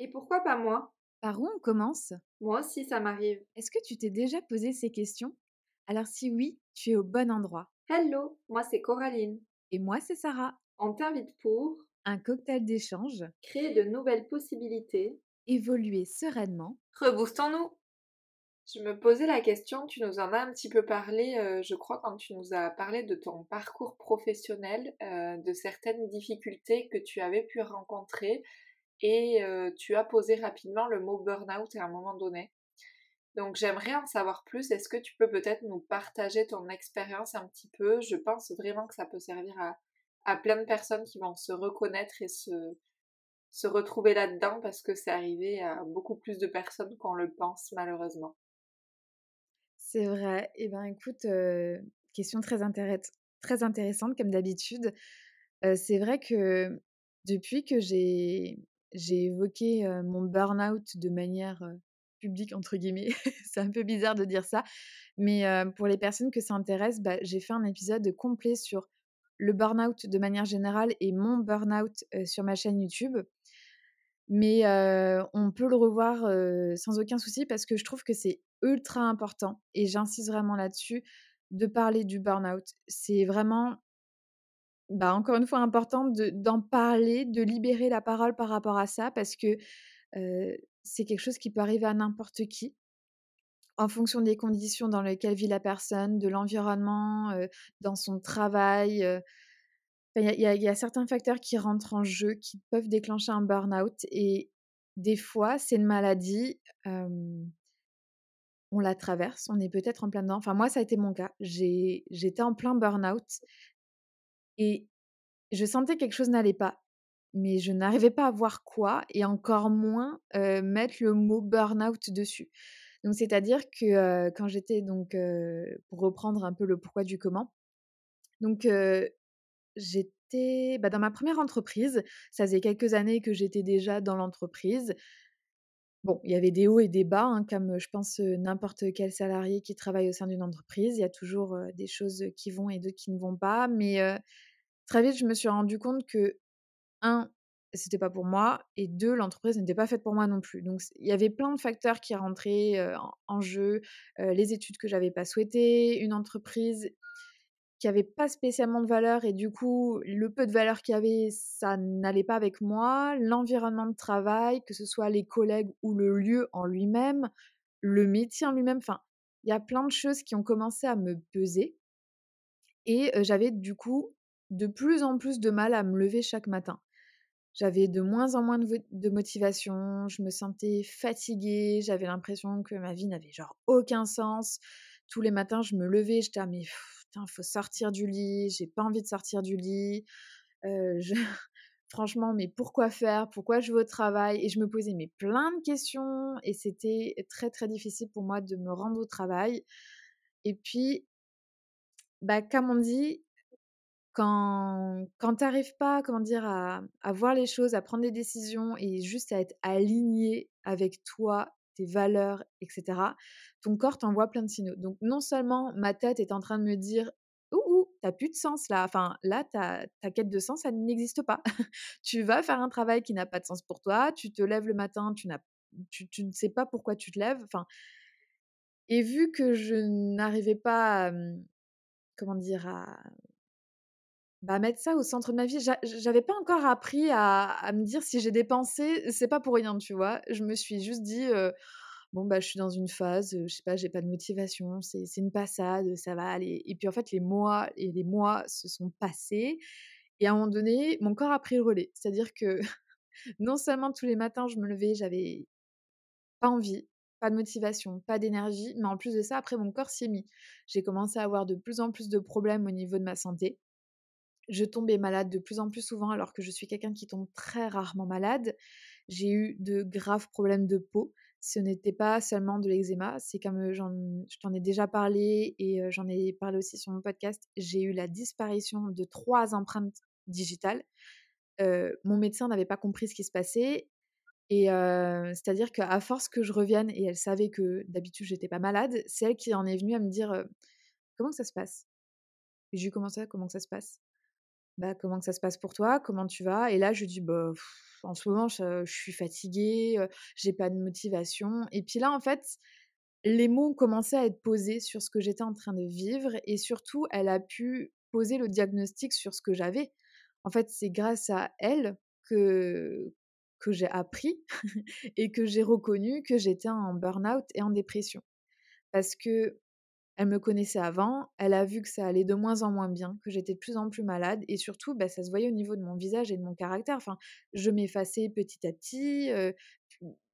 Et pourquoi pas moi? Par où on commence? Moi aussi, ça m'arrive. Est-ce que tu t'es déjà posé ces questions? Alors si oui, tu es au bon endroit. Hello, moi c'est Coraline. Et moi, c'est Sarah. On t'invite pour Un cocktail d'échange, créer de nouvelles possibilités. évoluer sereinement. Reboostons-nous Je me posais la question, tu nous en as un petit peu parlé, euh, je crois, quand tu nous as parlé de ton parcours professionnel, euh, de certaines difficultés que tu avais pu rencontrer et tu as posé rapidement le mot burn-out à un moment donné. Donc j'aimerais en savoir plus. Est-ce que tu peux peut-être nous partager ton expérience un petit peu? Je pense vraiment que ça peut servir à, à plein de personnes qui vont se reconnaître et se, se retrouver là-dedans parce que c'est arrivé à beaucoup plus de personnes qu'on le pense malheureusement. C'est vrai. Eh bien, écoute, question très, intéress- très intéressante comme d'habitude. C'est vrai que depuis que j'ai j'ai évoqué mon burn-out de manière publique, entre guillemets, c'est un peu bizarre de dire ça, mais pour les personnes que ça intéresse, bah, j'ai fait un épisode complet sur le burn-out de manière générale et mon burn-out sur ma chaîne YouTube. Mais on peut le revoir sans aucun souci parce que je trouve que c'est ultra important et j'insiste vraiment là-dessus de parler du burn-out. C'est vraiment, bah, encore une fois, important de- d'en parler, de libérer la parole par rapport à ça parce que c'est quelque chose qui peut arriver à n'importe qui en fonction des conditions dans lesquelles vit la personne, de l'environnement, dans son travail. Il y, y y a certains facteurs qui rentrent en jeu, qui peuvent déclencher un burn-out. Et des fois, c'est une maladie, on la traverse, on est peut-être en plein dedans. Enfin, moi, ça a été mon cas. J'étais en plein burn-out et je sentais que quelque chose n'allait pas. Mais je n'arrivais pas à voir quoi et encore moins mettre le mot burn-out dessus. Donc, c'est-à-dire que quand j'étais, donc, pour reprendre un peu le pourquoi du comment, donc, J'étais bah, dans ma première entreprise. Ça faisait quelques années que j'étais déjà dans l'entreprise. Bon, il y avait des hauts et des bas, hein, comme je pense n'importe quel salarié qui travaille au sein d'une entreprise. Il y a toujours des choses qui vont et d'autres qui ne vont pas. Mais très vite, je me suis rendu compte que, un, c'était pas pour moi, et deux, l'entreprise n'était pas faite pour moi non plus. Donc, il y avait plein de facteurs qui rentraient en, jeu, les études que j'avais pas souhaitées, une entreprise qui avait pas spécialement de valeur et du coup, le peu de valeur qu'il y avait, ça n'allait pas avec moi. L'environnement de travail, que ce soit les collègues ou le lieu en lui-même, le métier en lui-même, enfin, il y a plein de choses qui ont commencé à me peser et j'avais du coup de plus en plus de mal à me lever chaque matin. J'avais de moins en moins de, motivation, je me sentais fatiguée, j'avais l'impression que ma vie n'avait genre aucun sens. Tous les matins, je me levais, j'étais ah mais putain, faut sortir du lit, j'ai pas envie de sortir du lit. Euh. Franchement, mais pourquoi faire? Pourquoi je vais au travail? Et je me posais mais plein de questions et c'était très très difficile pour moi de me rendre au travail. Et puis, bah, comme on dit, quand, quand tu n'arrives pas, comment dire, à, voir les choses, à prendre des décisions et juste à être aligné avec toi, tes valeurs, etc., ton corps t'envoie plein de signaux. Donc, non seulement ma tête est en train de me dire, ouh, t'as plus de sens là. Enfin, là, ta, ta quête de sens, elle n'existe pas. tu vas faire un travail qui n'a pas de sens pour toi. Tu te lèves le matin, tu, tu, tu ne sais pas pourquoi tu te lèves. Enfin, et vu que je n'arrivais pas, hum, comment dire, à, bah, mettre ça au centre de ma vie, j'a j'avais pas encore appris à me dire si j'ai des pensées, c'est pas pour rien, tu vois? Je me suis juste dit, «Bon, bah, je suis dans une phase, je sais pas, j'ai pas de motivation, c'est c'est une passade, ça va aller» et puis, en fait, les mois et les mois se sont passés et à un moment donné, mon corps a pris le relais. C'est-à-dire que non seulement tous les matins, je me levais, j'avais pas envie, pas de motivation, pas d'énergie, mais en plus de ça, après, mon corps s'y est mis. J'ai commencé à avoir de plus en plus de problèmes au niveau de ma santé je tombais malade de plus en plus souvent alors que je suis quelqu'un qui tombe très rarement malade. J'ai eu de graves problèmes de peau. Ce n'était pas seulement de l'eczéma, c'est comme euh, je t'en ai déjà parlé et euh, j'en ai parlé aussi sur mon podcast. J'ai eu la disparition de trois empreintes digitales. Euh, mon médecin n'avait pas compris ce qui se passait et c'est-à-dire qu'à force que je revienne et elle savait que d'habitude j'étais pas malade, c'est elle qui en est venue à me dire comment ça se passe? J'ai eu comment ça, comment que ça se passe? Bah, comment ça se passe pour toi? Comment tu vas? Et là, je dis, bah, en ce moment, je, suis fatiguée, j'ai pas de motivation. Et puis là, en fait, les mots commencé à être posés sur ce que j'étais en train de vivre et surtout, elle a pu poser le diagnostic sur ce que j'avais. En fait, c'est grâce à elle que, que j'ai appris et que j'ai reconnu que j'étais en burn-out et en dépression. Parce que elle me connaissait avant, elle a vu que ça allait de moins en moins bien, que j'étais de plus en plus malade et surtout, bah, ça se voyait au niveau de mon visage et de mon caractère. Enfin, je m'effaçais petit à petit,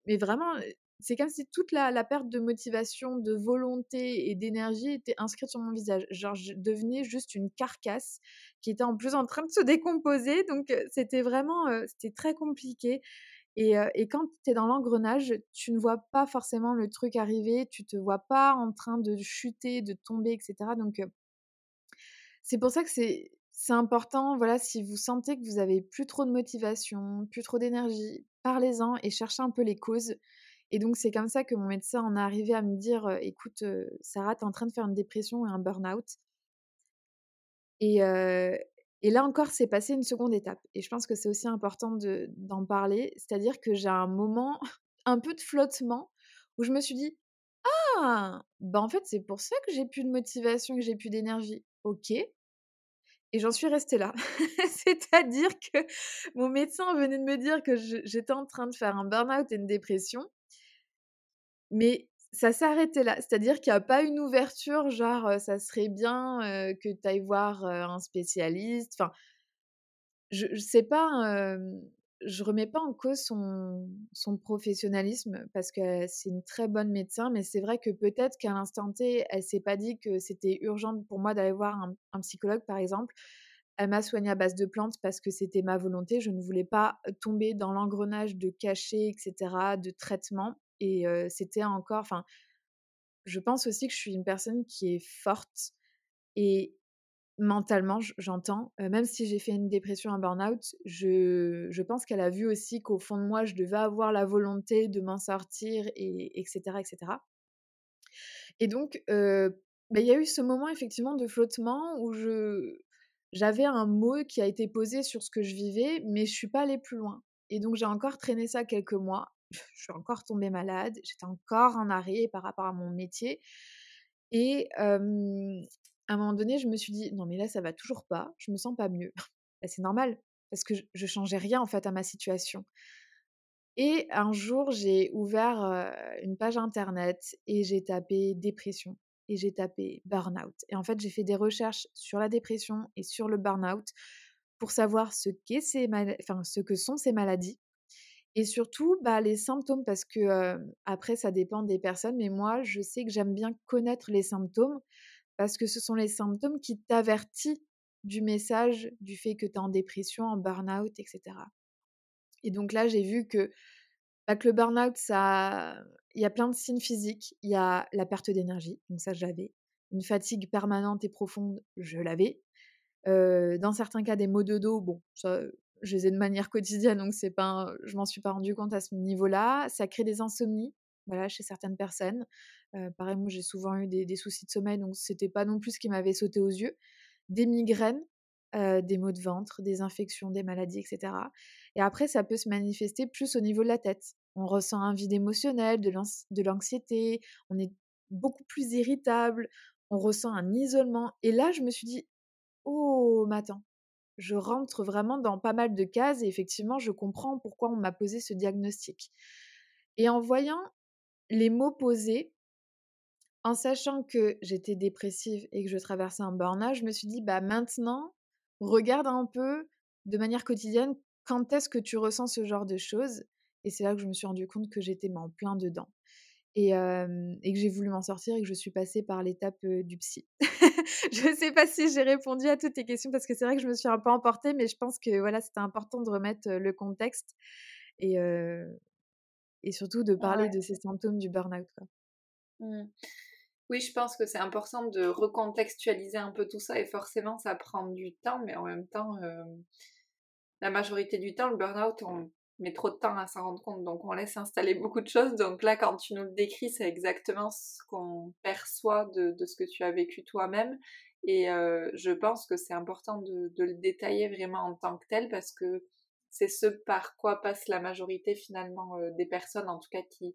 mais vraiment, c'est comme si toute la, perte de motivation, de volonté et d'énergie était inscrite sur mon visage. Genre, je devenais juste une carcasse qui était en plus en train de se décomposer. Donc, c'était vraiment, c'était très compliqué. Et, quand tu es dans l'engrenage, tu ne vois pas forcément le truc arriver, tu te vois pas en train de chuter, de tomber, etc. Donc, c'est pour ça que c'est, important, voilà, si vous sentez que vous avez plus trop de motivation, plus trop d'énergie, parlez-en et cherchez un peu les causes. Et donc, c'est comme ça que mon médecin en est arrivé à me dire écoute, Sarah, tu es en train de faire une dépression et un burn-out. Et, et là encore, c'est passé une seconde étape. Et je pense que c'est aussi important d'en parler. C'est-à-dire que j'ai un moment, un peu de flottement, où je me suis dit Ah, bah en fait, c'est pour ça que j'ai plus de motivation, que j'ai plus d'énergie. Ok. Et j'en suis restée là. C'est-à-dire que mon médecin venait de me dire que j'étais en train de faire un burn-out et une dépression. Mais ça s'est arrêté là. C'est-à-dire qu'il n'y a pas une ouverture, genre, ça serait bien que tu ailles voir un spécialiste. Enfin, je ne sais pas, je remets pas en cause son, son professionnalisme parce que c'est une très bonne médecin, mais c'est vrai que peut-être qu'à l'instant T, elle s'est pas dit que c'était urgent pour moi d'aller voir un, un, psychologue, par exemple. Elle m'a soignée à base de plantes parce que c'était ma volonté. Je ne voulais pas tomber dans l'engrenage de cachets, etc., de traitement. Et c'était encore, enfin, je pense aussi que je suis une personne qui est forte et mentalement, j'entends, même si j'ai fait une dépression, un burn-out, je, je pense qu'elle a vu aussi qu'au fond de moi, je devais avoir la volonté de m'en sortir, et, etc., etc. Et donc, bah, il y a eu ce moment effectivement de flottement où je j'avais un mot qui a été posé sur ce que je vivais, mais je suis pas allée plus loin. Et donc j'ai encore traîné ça quelques mois je suis encore tombée malade, j'étais encore en arrêt par rapport à mon métier. Et à un moment donné, je me suis dit, non mais là, ça va toujours pas, je me sens pas mieux. Bah, c'est normal, parce que je, je changeais rien en fait à ma situation. Et un jour, j'ai ouvert une page internet et j'ai tapé dépression et j'ai tapé burn-out. Et en fait, j'ai fait des recherches sur la dépression et sur le burn-out pour savoir ce, enfin, ce que sont ces maladies et surtout, bah, les symptômes, parce que après, ça dépend des personnes, mais moi, je sais que j'aime bien connaître les symptômes, parce que ce sont les symptômes qui t'avertissent du message, du fait que tu es en dépression, en burn-out, etc. Et donc là, j'ai vu que, bah, le burn-out, il y a plein de signes physiques. Il y a la perte d'énergie, donc ça, j'avais. Une fatigue permanente et profonde, je l'avais. dans certains cas, des maux de dos, bon, ça, je les ai de manière quotidienne, donc c'est pas, je m'en suis pas rendu compte à ce niveau-là. Ça crée des insomnies, voilà, chez certaines personnes. Euh, pareil, moi j'ai souvent eu des, soucis de sommeil, donc c'était pas non plus ce qui m'avait sauté aux yeux. Des migraines, euh, des maux de ventre, des infections, des maladies, etc. Et après, ça peut se manifester plus au niveau de la tête. On ressent un vide émotionnel, de l'anxiété, on est beaucoup plus irritable, on ressent un isolement. Et là, je me suis dit, oh, mais attends, je rentre vraiment dans pas mal de cases et effectivement, je comprends pourquoi on m'a posé ce diagnostic. Et en voyant les mots posés, en sachant que j'étais dépressive et que je traversais un burn-out, je me suis dit, bah maintenant, regarde un peu de manière quotidienne quand est-ce que tu ressens ce genre de choses? Et c'est là que je me suis rendu compte que j'étais en plein dedans et, que j'ai voulu m'en sortir et que je suis passée par l'étape du psy. je ne sais pas si j'ai répondu à toutes tes questions parce que c'est vrai que je me suis un peu emportée, mais je pense que voilà, c'était important de remettre le contexte et, et surtout de parler de ces symptômes du burn-out. Mmh. Oui, je pense que c'est important de recontextualiser un peu tout ça et forcément ça prend du temps, mais en même temps, la majorité du temps, le burn-out, on met trop de temps à s'en rendre compte, donc on laisse installer beaucoup de choses. Donc là, quand tu nous le décris, c'est exactement ce qu'on perçoit de, ce que tu as vécu toi-même. Et je pense que c'est important de, le détailler vraiment en tant que tel parce que c'est ce par quoi passe la majorité finalement des personnes, en tout cas qui,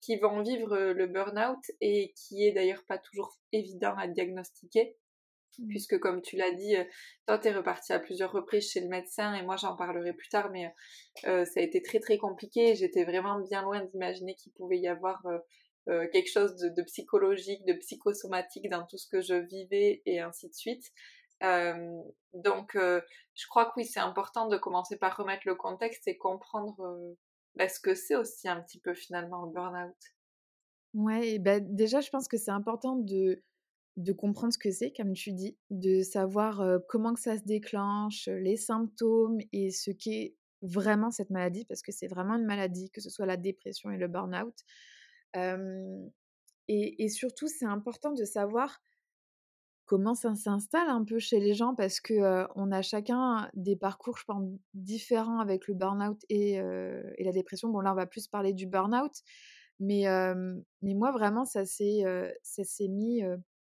qui vont vivre le burn-out et qui est d'ailleurs pas toujours évident à diagnostiquer. Mmh. Puisque comme tu l'as dit, toi tu es reparti à plusieurs reprises chez le médecin et moi j'en parlerai plus tard, mais ça a été très très compliqué. J'étais vraiment bien loin d'imaginer qu'il pouvait y avoir euh, quelque chose de, psychologique, de psychosomatique dans tout ce que je vivais et ainsi de suite. Euh, donc, je crois que oui, c'est important de commencer par remettre le contexte et comprendre bah, ce que c'est aussi un petit peu finalement le burn-out. Ouais, bah, déjà, je pense que c'est important de, de comprendre ce que c'est, comme tu dis, de savoir comment que ça se déclenche, les symptômes et ce qu'est vraiment cette maladie, parce que c'est vraiment une maladie, que ce soit la dépression et le burn-out et, surtout, c'est important de savoir comment ça s'installe un peu chez les gens parce que on a chacun des parcours, je pense, différents avec le burn-out et, et, la dépression. Bon, là, on va plus parler du burn-out, mais, mais moi, vraiment, ça s'est mis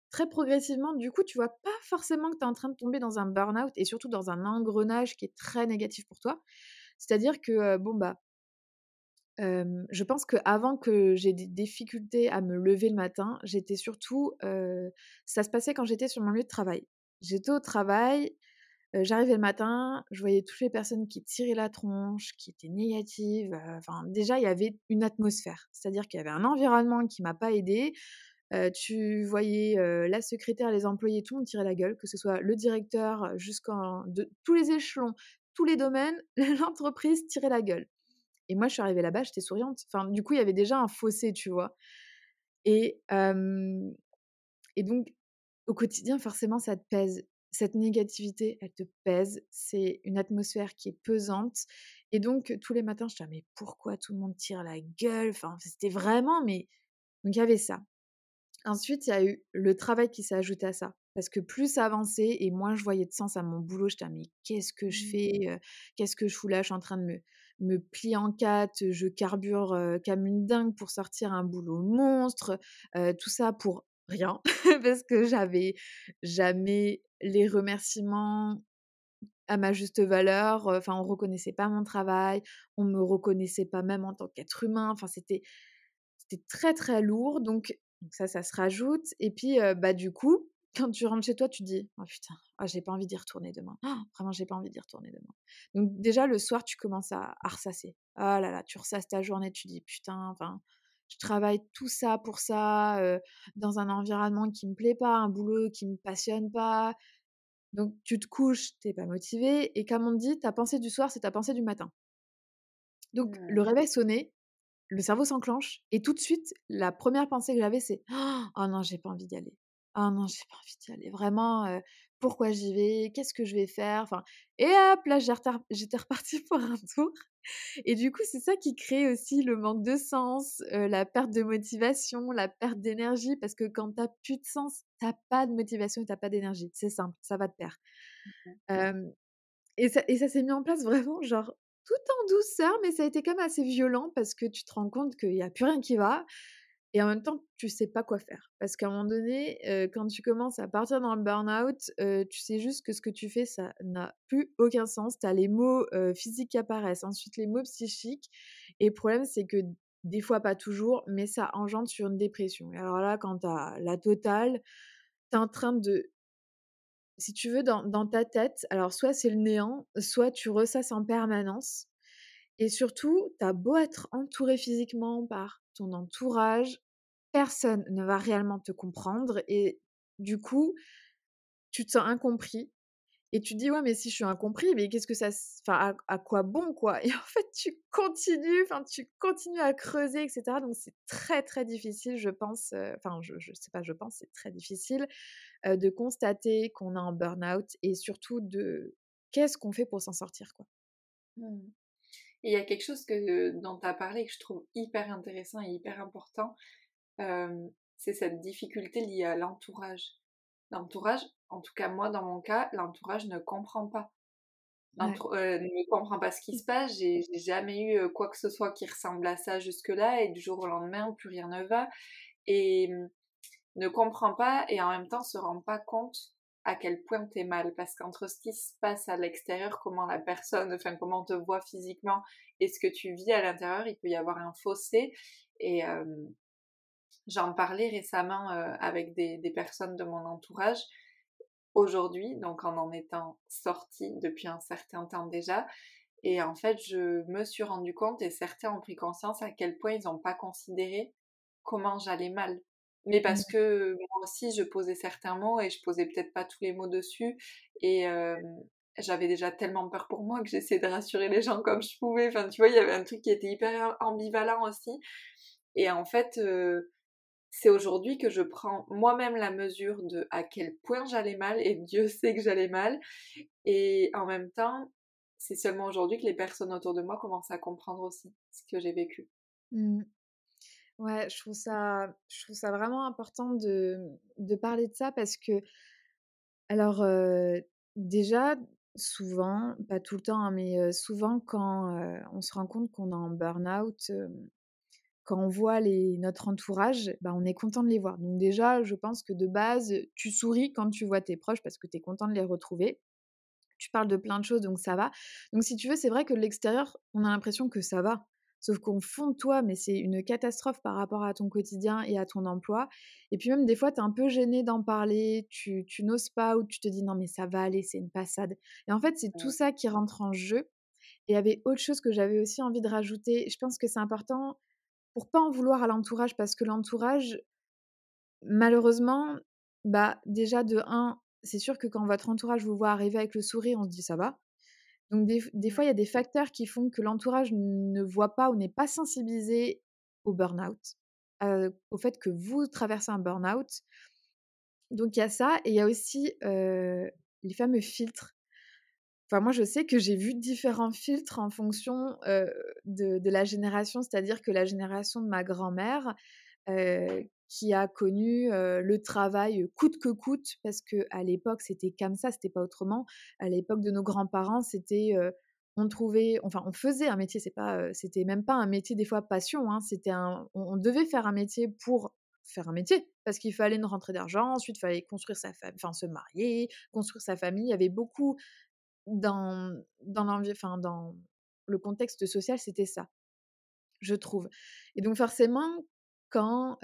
très progressivement. Du coup, tu vois pas forcément que tu es en train de tomber dans un burn-out et surtout dans un engrenage qui est très négatif pour toi. C'est-à-dire que, bon, bah, je pense qu'avant que j'ai des difficultés à me lever le matin, j'étais surtout, ça se passait quand j'étais sur mon lieu de travail. J'étais au travail, j'arrivais le matin, je voyais toutes les personnes qui tiraient la tronche, qui étaient négatives. Enfin, déjà, il y avait une atmosphère, c'est-à-dire qu'il y avait un environnement qui m'a pas aidée. Tu voyais la secrétaire, les employés, tout le monde tirait la gueule, que ce soit le directeur jusqu'en de tous les échelons, tous les domaines, l'entreprise tirait la gueule. Et moi, je suis arrivée là-bas, j'étais souriante. Enfin, du coup, il y avait déjà un fossé, tu vois. Et, et donc, au quotidien, forcément, ça te pèse. Cette négativité, elle te pèse. C'est une atmosphère qui est pesante. Et donc, tous les matins, je disais, mais pourquoi tout le monde tire la gueule? Enfin, c'était vraiment, mais. Donc, il y avait ça. Ensuite, il y a eu le travail qui s'est ajouté à ça. Parce que plus ça avançait et moins je voyais de sens à mon boulot, je disais, mais qu'est-ce que je mmh. fais Qu'est-ce que je fous là? Je suis en train de me, me plie en quatre, je carbure comme une dingue pour sortir un boulot monstre, tout ça pour rien, parce que j'avais jamais les remerciements à ma juste valeur, enfin on reconnaissait pas mon travail, on me reconnaissait pas même en tant qu'être humain, enfin c'était c'était très très lourd, donc, ça ça se rajoute et puis bah du coup quand tu rentres chez toi, tu dis oh putain, ah, j'ai pas envie d'y retourner demain. Oh, vraiment, j'ai pas envie d'y retourner demain. Donc déjà le soir, tu commences à, ressasser. Ah là là, tu ressasses ta journée, tu dis putain, enfin, je travaille tout ça pour ça dans un environnement qui me plaît pas, un boulot qui me passionne pas. Donc tu te couches, t'es pas motivé et comme on dit, ta pensée du soir, c'est ta pensée du matin. Donc le réveil sonnait, le cerveau s'enclenche et tout de suite, la première pensée que j'avais, c'est oh non, j'ai pas envie d'y aller. «Ah non, j'ai pas envie d'y aller. Vraiment, pourquoi j'y vais? Qu'est-ce que je vais faire?» enfin et hop, là, j'étais repartie pour un tour et du coup, c'est ça qui crée aussi le manque de sens, la perte de motivation, la perte d'énergie parce que quand t'as plus de sens, t'as pas de motivation et tu pas d'énergie. C'est simple, ça va de pair. Mmh et ça et ça s'est mis en place vraiment genre tout en douceur, mais ça a été quand même assez violent parce que tu te rends compte qu'il y a plus rien qui va. Et en même temps, tu sais pas quoi faire. Parce qu'à un moment donné, quand tu commences à partir dans le burn-out, tu sais juste que ce que tu fais, ça n'a plus aucun sens. Tu as les mots physiques qui apparaissent, ensuite les mots psychiques. Et le problème, c'est que des fois, pas toujours, mais ça engendre sur une dépression. Et alors là, quand tu as la totale, tu es en train de. Si tu veux, dans, dans ta tête, alors soit c'est le néant, soit tu ressasses en permanence. Et surtout, tu as beau être entouré physiquement par ton entourage, personne ne va réellement te comprendre et du coup, tu te sens incompris et tu dis ouais mais si je suis incompris mais qu'est-ce que ça enfin à, quoi bon quoi? Et en fait tu continues enfin tu continues à creuser etc donc c'est très très difficile je pense enfin je, je sais pas je pense c'est très difficile de constater qu'on est en burn-out et surtout de qu'est-ce qu'on fait pour s'en sortir quoi mmh. Et il y a quelque chose que, dont tu as parlé que je trouve hyper intéressant et hyper important, c'est cette difficulté liée à l'entourage. L'entourage, en tout cas moi dans mon cas, l'entourage ne comprend pas. ne comprend pas ce qui se passe. J'ai jamais eu quoi que ce soit qui ressemble à ça jusque-là et du jour au lendemain, plus rien ne va. Et ne comprend pas et en même temps se rend pas compte à quel point t'es mal. Parce qu'entre ce qui se passe à l'extérieur, comment la personne, enfin comment on te voit physiquement et ce que tu vis à l'intérieur, il peut y avoir un fossé. Et euh, j'en parlais récemment euh, avec des, des, personnes de mon entourage aujourd'hui, donc en en étant sortie depuis un certain temps déjà. Et en fait, je me suis rendu compte, et certains ont pris conscience à quel point ils n'ont pas considéré comment j'allais mal. Mais parce mmh. que moi aussi, je posais certains mots et je posais peut-être pas tous les mots dessus. Et j'avais déjà tellement peur pour moi que j'essayais de rassurer les gens comme je pouvais. Enfin, tu vois, il y avait un truc qui était hyper ambivalent aussi. Et en fait, c'est aujourd'hui que je prends moi-même la mesure de à quel point j'allais mal, et Dieu sait que j'allais mal. Et en même temps, c'est seulement aujourd'hui que les personnes autour de moi commencent à comprendre aussi ce que j'ai vécu. Mmh. Ouais, je trouve ça, je trouve ça vraiment important de, de parler de ça parce que, alors, déjà, souvent, pas tout le temps, hein, mais souvent quand on se rend compte qu'on est en burn-out, quand on voit les, notre entourage, bah, on est content de les voir. Donc déjà, je pense que de base, tu souris quand tu vois tes proches parce que tu es content de les retrouver. Tu parles de plein de choses, donc ça va. Donc si tu veux, c'est vrai que de l'extérieur, on a l'impression que ça va. Sauf qu'au fond de toi, mais c'est une catastrophe par rapport à ton quotidien et à ton emploi. Et puis même des fois, tu es un peu gêné d'en parler, tu, tu n'oses pas ou tu te dis non mais ça va aller, c'est une passade. Et en fait, c'est tout ça qui rentre en jeu. Et il y avait autre chose que j'avais aussi envie de rajouter. Je pense que c'est important pour pas en vouloir à l'entourage parce que l'entourage, malheureusement, bah déjà de un, c'est sûr que quand votre entourage vous voit arriver avec le sourire, on se dit ça va. Donc des, mmh. fois, il y a des facteurs qui font que l'entourage ne voit pas ou n'est pas sensibilisé au burn-out, au fait que vous traversez un burn-out. Donc il y a ça, et il y a aussi les fameux filtres. Enfin, moi, je sais que j'ai vu différents filtres en fonction de, la génération, c'est-à-dire que la génération de ma grand-mère, qui a connu le travail coûte que coûte, parce que à l'époque c'était comme ça, c'était pas autrement. À l'époque de nos grands-parents, c'était on trouvait, enfin on faisait un métier, c'est pas, c'était même pas un métier des fois passion, hein, c'était un, on, devait faire un métier pour faire un métier parce qu'il fallait une rentrée d'argent, ensuite il fallait construire sa famille, enfin se marier, construire sa famille. Il y avait beaucoup dans dans enfin dans le contexte social, c'était ça, je trouve. Et donc forcément, quand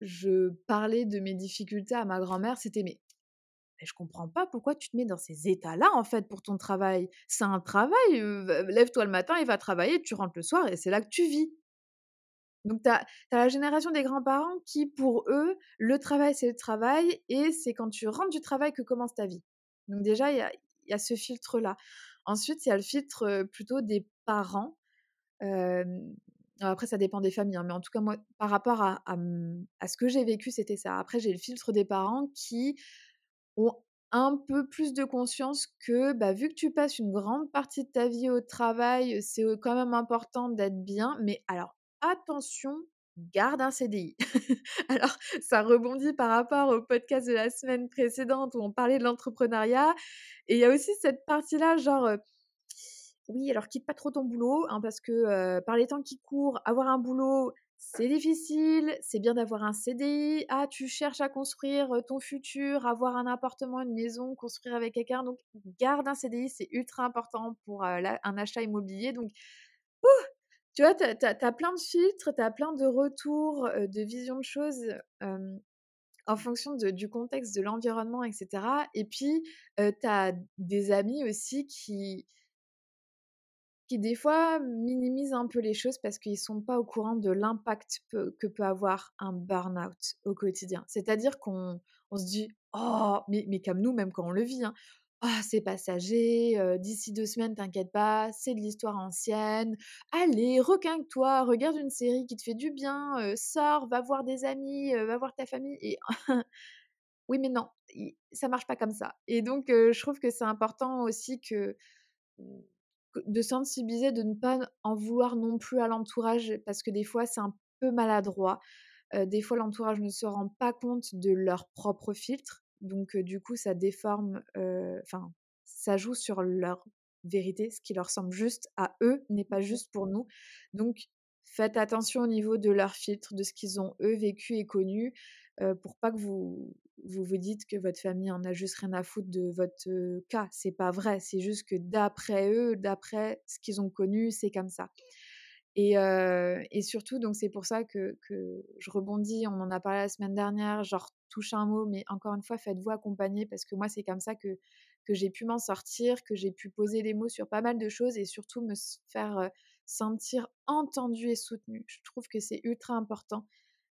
je parlais de mes difficultés à ma grand-mère, c'était mais, mais, je comprends pas pourquoi tu te mets dans ces états-là en fait pour ton travail. C'est un travail, lève-toi le matin et va travailler, tu rentres le soir et c'est là que tu vis. Donc tu as, la génération des grands-parents qui pour eux, le travail c'est le travail et c'est quand tu rentres du travail que commence ta vie. Donc déjà il a, y a, ce filtre-là. Ensuite il y a le filtre plutôt des parents après, ça dépend des familles, hein, mais en tout cas, moi, par rapport à, à, ce que j'ai vécu, c'était ça. Après, j'ai le filtre des parents qui ont un peu plus de conscience que, bah, vu que tu passes une grande partie de ta vie au travail, c'est quand même important d'être bien. Mais alors, attention, garde un CDI. alors, ça rebondit par rapport au podcast de la semaine précédente où on parlait de l'entrepreneuriat. Et il y a aussi cette partie-là, genre oui, alors quitte pas trop ton boulot, hein, parce que par les temps qui courent, avoir un boulot, c'est difficile, c'est bien d'avoir un CDI. Ah, tu cherches à construire ton futur, avoir un appartement, une maison, construire avec quelqu'un. Donc, garde un CDI, c'est ultra important pour un achat immobilier. Donc, tu vois, tu as, plein de filtres, tu as plein de retours, de vision de choses en fonction du contexte, de l'environnement, etc. Et puis, tu as des amis aussi qui qui des fois minimisent un peu les choses parce qu'ils ne sont pas au courant de l'impact que peut avoir un burn-out au quotidien. C'est-à-dire qu'on on se dit, oh, mais, mais comme nous, même quand on le vit, hein, oh, c'est passager, d'ici deux semaines, t'inquiète pas, c'est de l'histoire ancienne. Allez, requinque-toi, regarde une série qui te fait du bien, sors, va voir des amis, va voir ta famille. Et oui, mais non, ça marche pas comme ça. Et donc, je trouve que c'est important aussi que de sensibiliser, de ne pas en vouloir non plus à l'entourage, parce que des fois, c'est un peu maladroit. des fois, l'entourage ne se rend pas compte de leur propre filtre. Donc, du coup, ça déforme, enfin, ça joue sur leur vérité, ce qui leur semble juste à eux n'est pas juste pour nous. Donc, faites attention au niveau de leur filtre, de ce qu'ils ont eux vécu et connu. pour pas que vous, vous vous dites que votre famille en a juste rien à foutre de votre cas. C'est pas vrai. C'est juste que d'après eux, d'après ce qu'ils ont connu, c'est comme ça. Et, et, surtout, donc c'est pour ça que, que, je rebondis, on en a parlé la semaine dernière, genre touche un mot, mais encore une fois, faites-vous accompagner parce que moi, c'est comme ça que, j'ai pu m'en sortir, que j'ai pu poser les mots sur pas mal de choses et surtout me faire sentir entendue et soutenue. Je trouve que c'est ultra important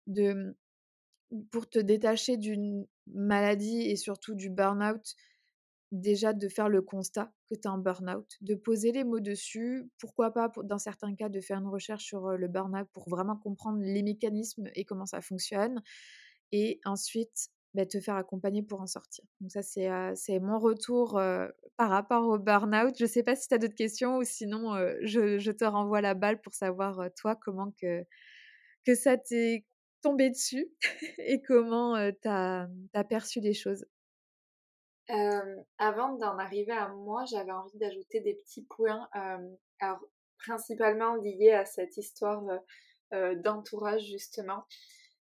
de, pour te détacher d'une maladie et surtout du burn-out, déjà de faire le constat que tu as un burn-out, de poser les mots dessus, pourquoi pas dans certains cas de faire une recherche sur le burn-out pour vraiment comprendre les mécanismes et comment ça fonctionne, et ensuite bah, te faire accompagner pour en sortir. Donc ça c'est mon retour par rapport au burn-out. Je ne sais pas si tu as d'autres questions ou sinon je, te renvoie la balle pour savoir toi comment que, ça t'est tombé dessus et comment tu as, perçu les choses avant d'en arriver à moi, j'avais envie d'ajouter des petits points, principalement liés à cette histoire d'entourage justement.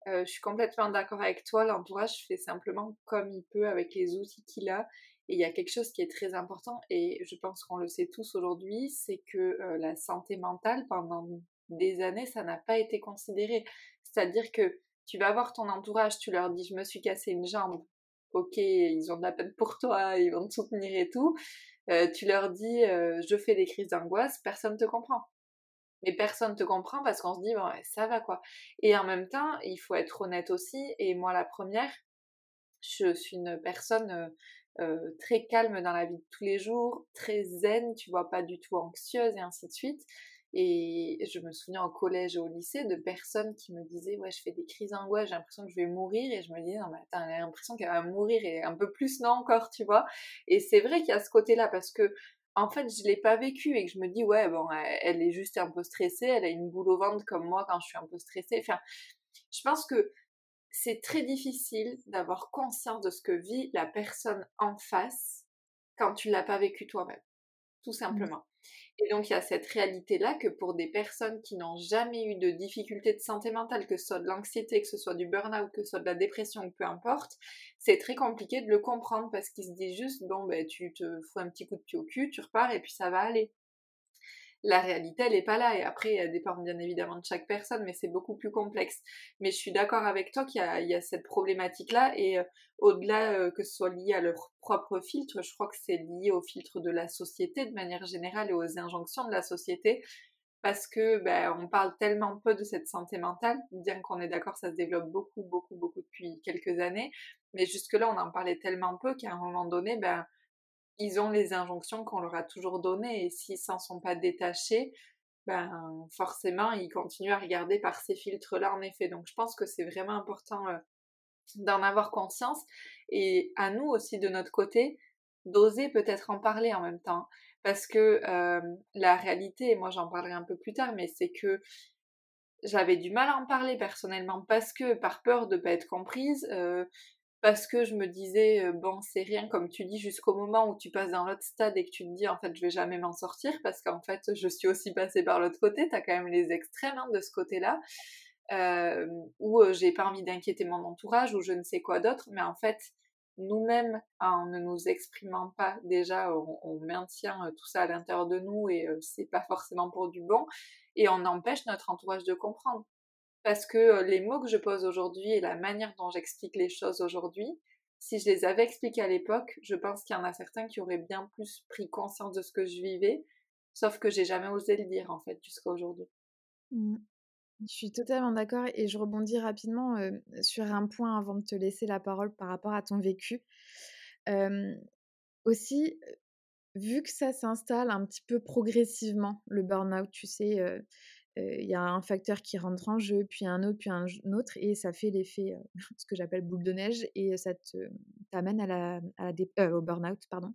Je suis complètement d'accord avec toi, l'entourage fait simplement comme il peut avec les outils qu'il a. Et il y a quelque chose qui est très important, et je pense qu'on le sait tous aujourd'hui, c'est que la santé mentale, pendant des années, ça n'a pas été considéré. C'est-à-dire que tu vas voir ton entourage, tu leur dis je me suis cassé une jambe, ok, ils ont de la peine pour toi, ils vont te soutenir et tout. Euh, tu leur dis euh, je fais des crises d'angoisse, personne te comprend. Mais personne te comprend parce qu'on se dit bon, ça va quoi. Et en même temps, il faut être honnête aussi. Et moi, la première, je suis une personne euh, très calme dans la vie de tous les jours, très zen, tu vois, pas du tout anxieuse et ainsi de suite. Et je me souviens au collège et au lycée de personnes qui me disaient Ouais, je fais des crises d'angoisse, j'ai l'impression que je vais mourir. Et je me disais Non, mais attends, elle l'impression qu'elle va mourir et un peu plus, non, encore, tu vois. Et c'est vrai qu'il y a ce côté-là parce que, en fait, je l'ai pas vécu et que je me dis Ouais, bon, elle est juste un peu stressée, elle a une boule au ventre comme moi quand je suis un peu stressée. Enfin, je pense que c'est très difficile d'avoir conscience de ce que vit la personne en face quand tu l'as pas vécu toi-même, tout mmh. simplement. Et donc il y a cette réalité-là que pour des personnes qui n'ont jamais eu de difficultés de santé mentale, que ce soit de l'anxiété, que ce soit du burn-out, que ce soit de la dépression, peu importe, c'est très compliqué de le comprendre parce qu'ils se disent juste, bon, ben, tu te fous un petit coup de pied au cul, tu repars et puis ça va aller la réalité, elle n'est pas là. Et après, elle dépend bien évidemment de chaque personne, mais c'est beaucoup plus complexe. Mais je suis d'accord avec toi qu'il y, a cette problématique-là. Et euh, au-delà euh, que ce soit lié à leur propre filtre, je crois que c'est lié au filtre de la société de manière générale et aux injonctions de la société. Parce que ben, on parle tellement peu de cette santé mentale, bien qu'on est d'accord, ça se développe beaucoup, beaucoup, beaucoup depuis quelques années. Mais jusque-là, on en parlait tellement peu qu'à un moment donné, ben, ils ont les injonctions qu'on leur a toujours données et s'ils s'en sont pas détachés, ben forcément ils continuent à regarder par ces filtres-là en effet. Donc je pense que c'est vraiment important euh, d'en avoir conscience et à nous aussi de notre côté d'oser peut-être en parler en même temps parce que euh, la réalité, et moi j'en parlerai un peu plus tard, mais c'est que j'avais du mal à en parler personnellement parce que par peur de pas être comprise, euh, parce que je me disais bon c'est rien comme tu dis jusqu'au moment où tu passes dans l'autre stade et que tu te dis en fait je vais jamais m'en sortir parce qu'en fait je suis aussi passée par l'autre côté. T'as quand même les extrêmes hein, de ce côté là euh, où j'ai pas envie d'inquiéter mon entourage ou je ne sais quoi d'autre. Mais en fait nous-mêmes en ne nous exprimant pas déjà on, maintient tout ça à l'intérieur de nous et c'est pas forcément pour du bon. Et on empêche notre entourage de comprendre parce que les mots que je pose aujourd'hui et la manière dont j'explique les choses aujourd'hui, si je les avais expliqués à l'époque, je pense qu'il y en a certains qui auraient bien plus pris conscience de ce que je vivais, sauf que j'ai jamais osé le dire en fait jusqu'à aujourd'hui. Mmh. Je suis totalement d'accord et je rebondis rapidement sur un point avant de te laisser la parole par rapport à ton vécu. aussi, vu que ça s'installe un petit peu progressivement, le burn-out, tu sais, il y a un facteur qui rentre en jeu, puis un autre, puis un autre, et ça fait l'effet, ce que j'appelle boule de neige, et ça t'amène au burn-out, pardon.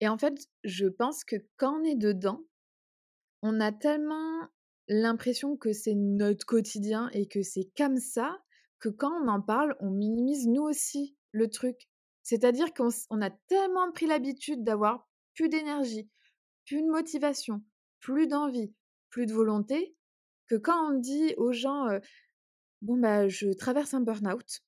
Et en fait, je pense que quand on est dedans, on a tellement l'impression que c'est notre quotidien et que c'est comme ça que quand on en parle, on minimise nous aussi le truc. C'est-à-dire qu'on a tellement pris l'habitude d'avoir plus d'énergie, plus de motivation, plus d'envie, plus de volonté, que quand on dit aux gens Bon, bah, je traverse un burn-out.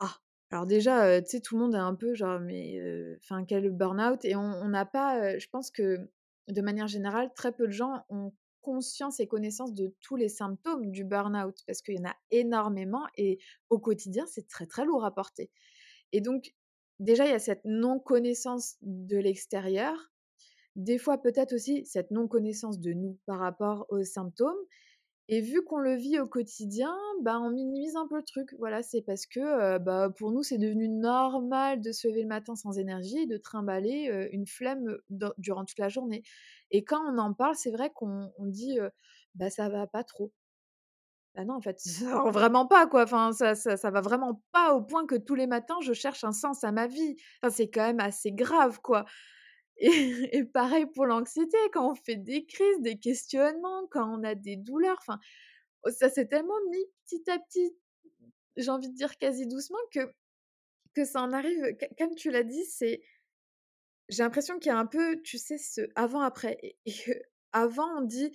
Ah! Alors déjà, tu sais, tout le monde est un peu genre: «Mais, enfin, quel burn-out?» et on n'a pas, je pense que, de manière générale, très peu de gens ont conscience et connaissance de tous les symptômes du burn-out parce qu'il y en a énormément et au quotidien, c'est très, très lourd à porter et donc déjà, il y a cette non-connaissance de l'extérieur. Des fois, peut-être aussi cette non-connaissance de nous par rapport aux symptômes et vu qu'on le vit au quotidien, bah, on minimise un peu le truc. Voilà, c'est parce que, bah, pour nous, c'est devenu normal de se lever le matin sans énergie et de trimballer, une flemme, durant toute la journée et quand on en parle, c'est vrai qu'on on dit, heu: «Bah, ça va pas trop». Bah, non, en fait, ça vraiment pas, quoi. Enfin, ça ça ça va vraiment pas au point que tous les matins, je cherche un sens à ma vie. Enfin, c'est quand même assez grave, quoi et pareil pour l'anxiété, quand on fait des crises, des questionnements, quand on a des douleurs, enfin, oh, ça s'est tellement mis petit à petit, j'ai envie de dire quasi doucement que que ça en arrive, comme tu l'as dit, c'est j'ai l'impression qu'il y a un peu, tu sais, ce avant-après et avant on dit: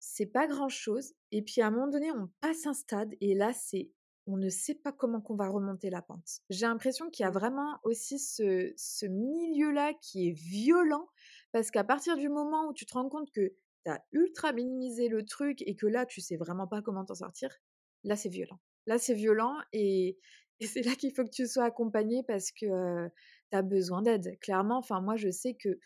«C'est pas grand-chose» et puis à un moment donné, on passe un stade et là, c'est on ne sait pas comment qu'on va remonter la pente. J'ai l'impression qu'il y a Mmh. vraiment aussi ce ce milieu-là qui est violent parce qu'à partir du moment où tu te rends compte que tu as ultra minimisé le truc et que là, tu sais vraiment pas comment t'en sortir, là, c'est violent. Là, c'est violent et et c'est là qu'il faut que tu sois accompagné parce que, heu, tu as besoin d'aide. Clairement, enfin moi, je sais que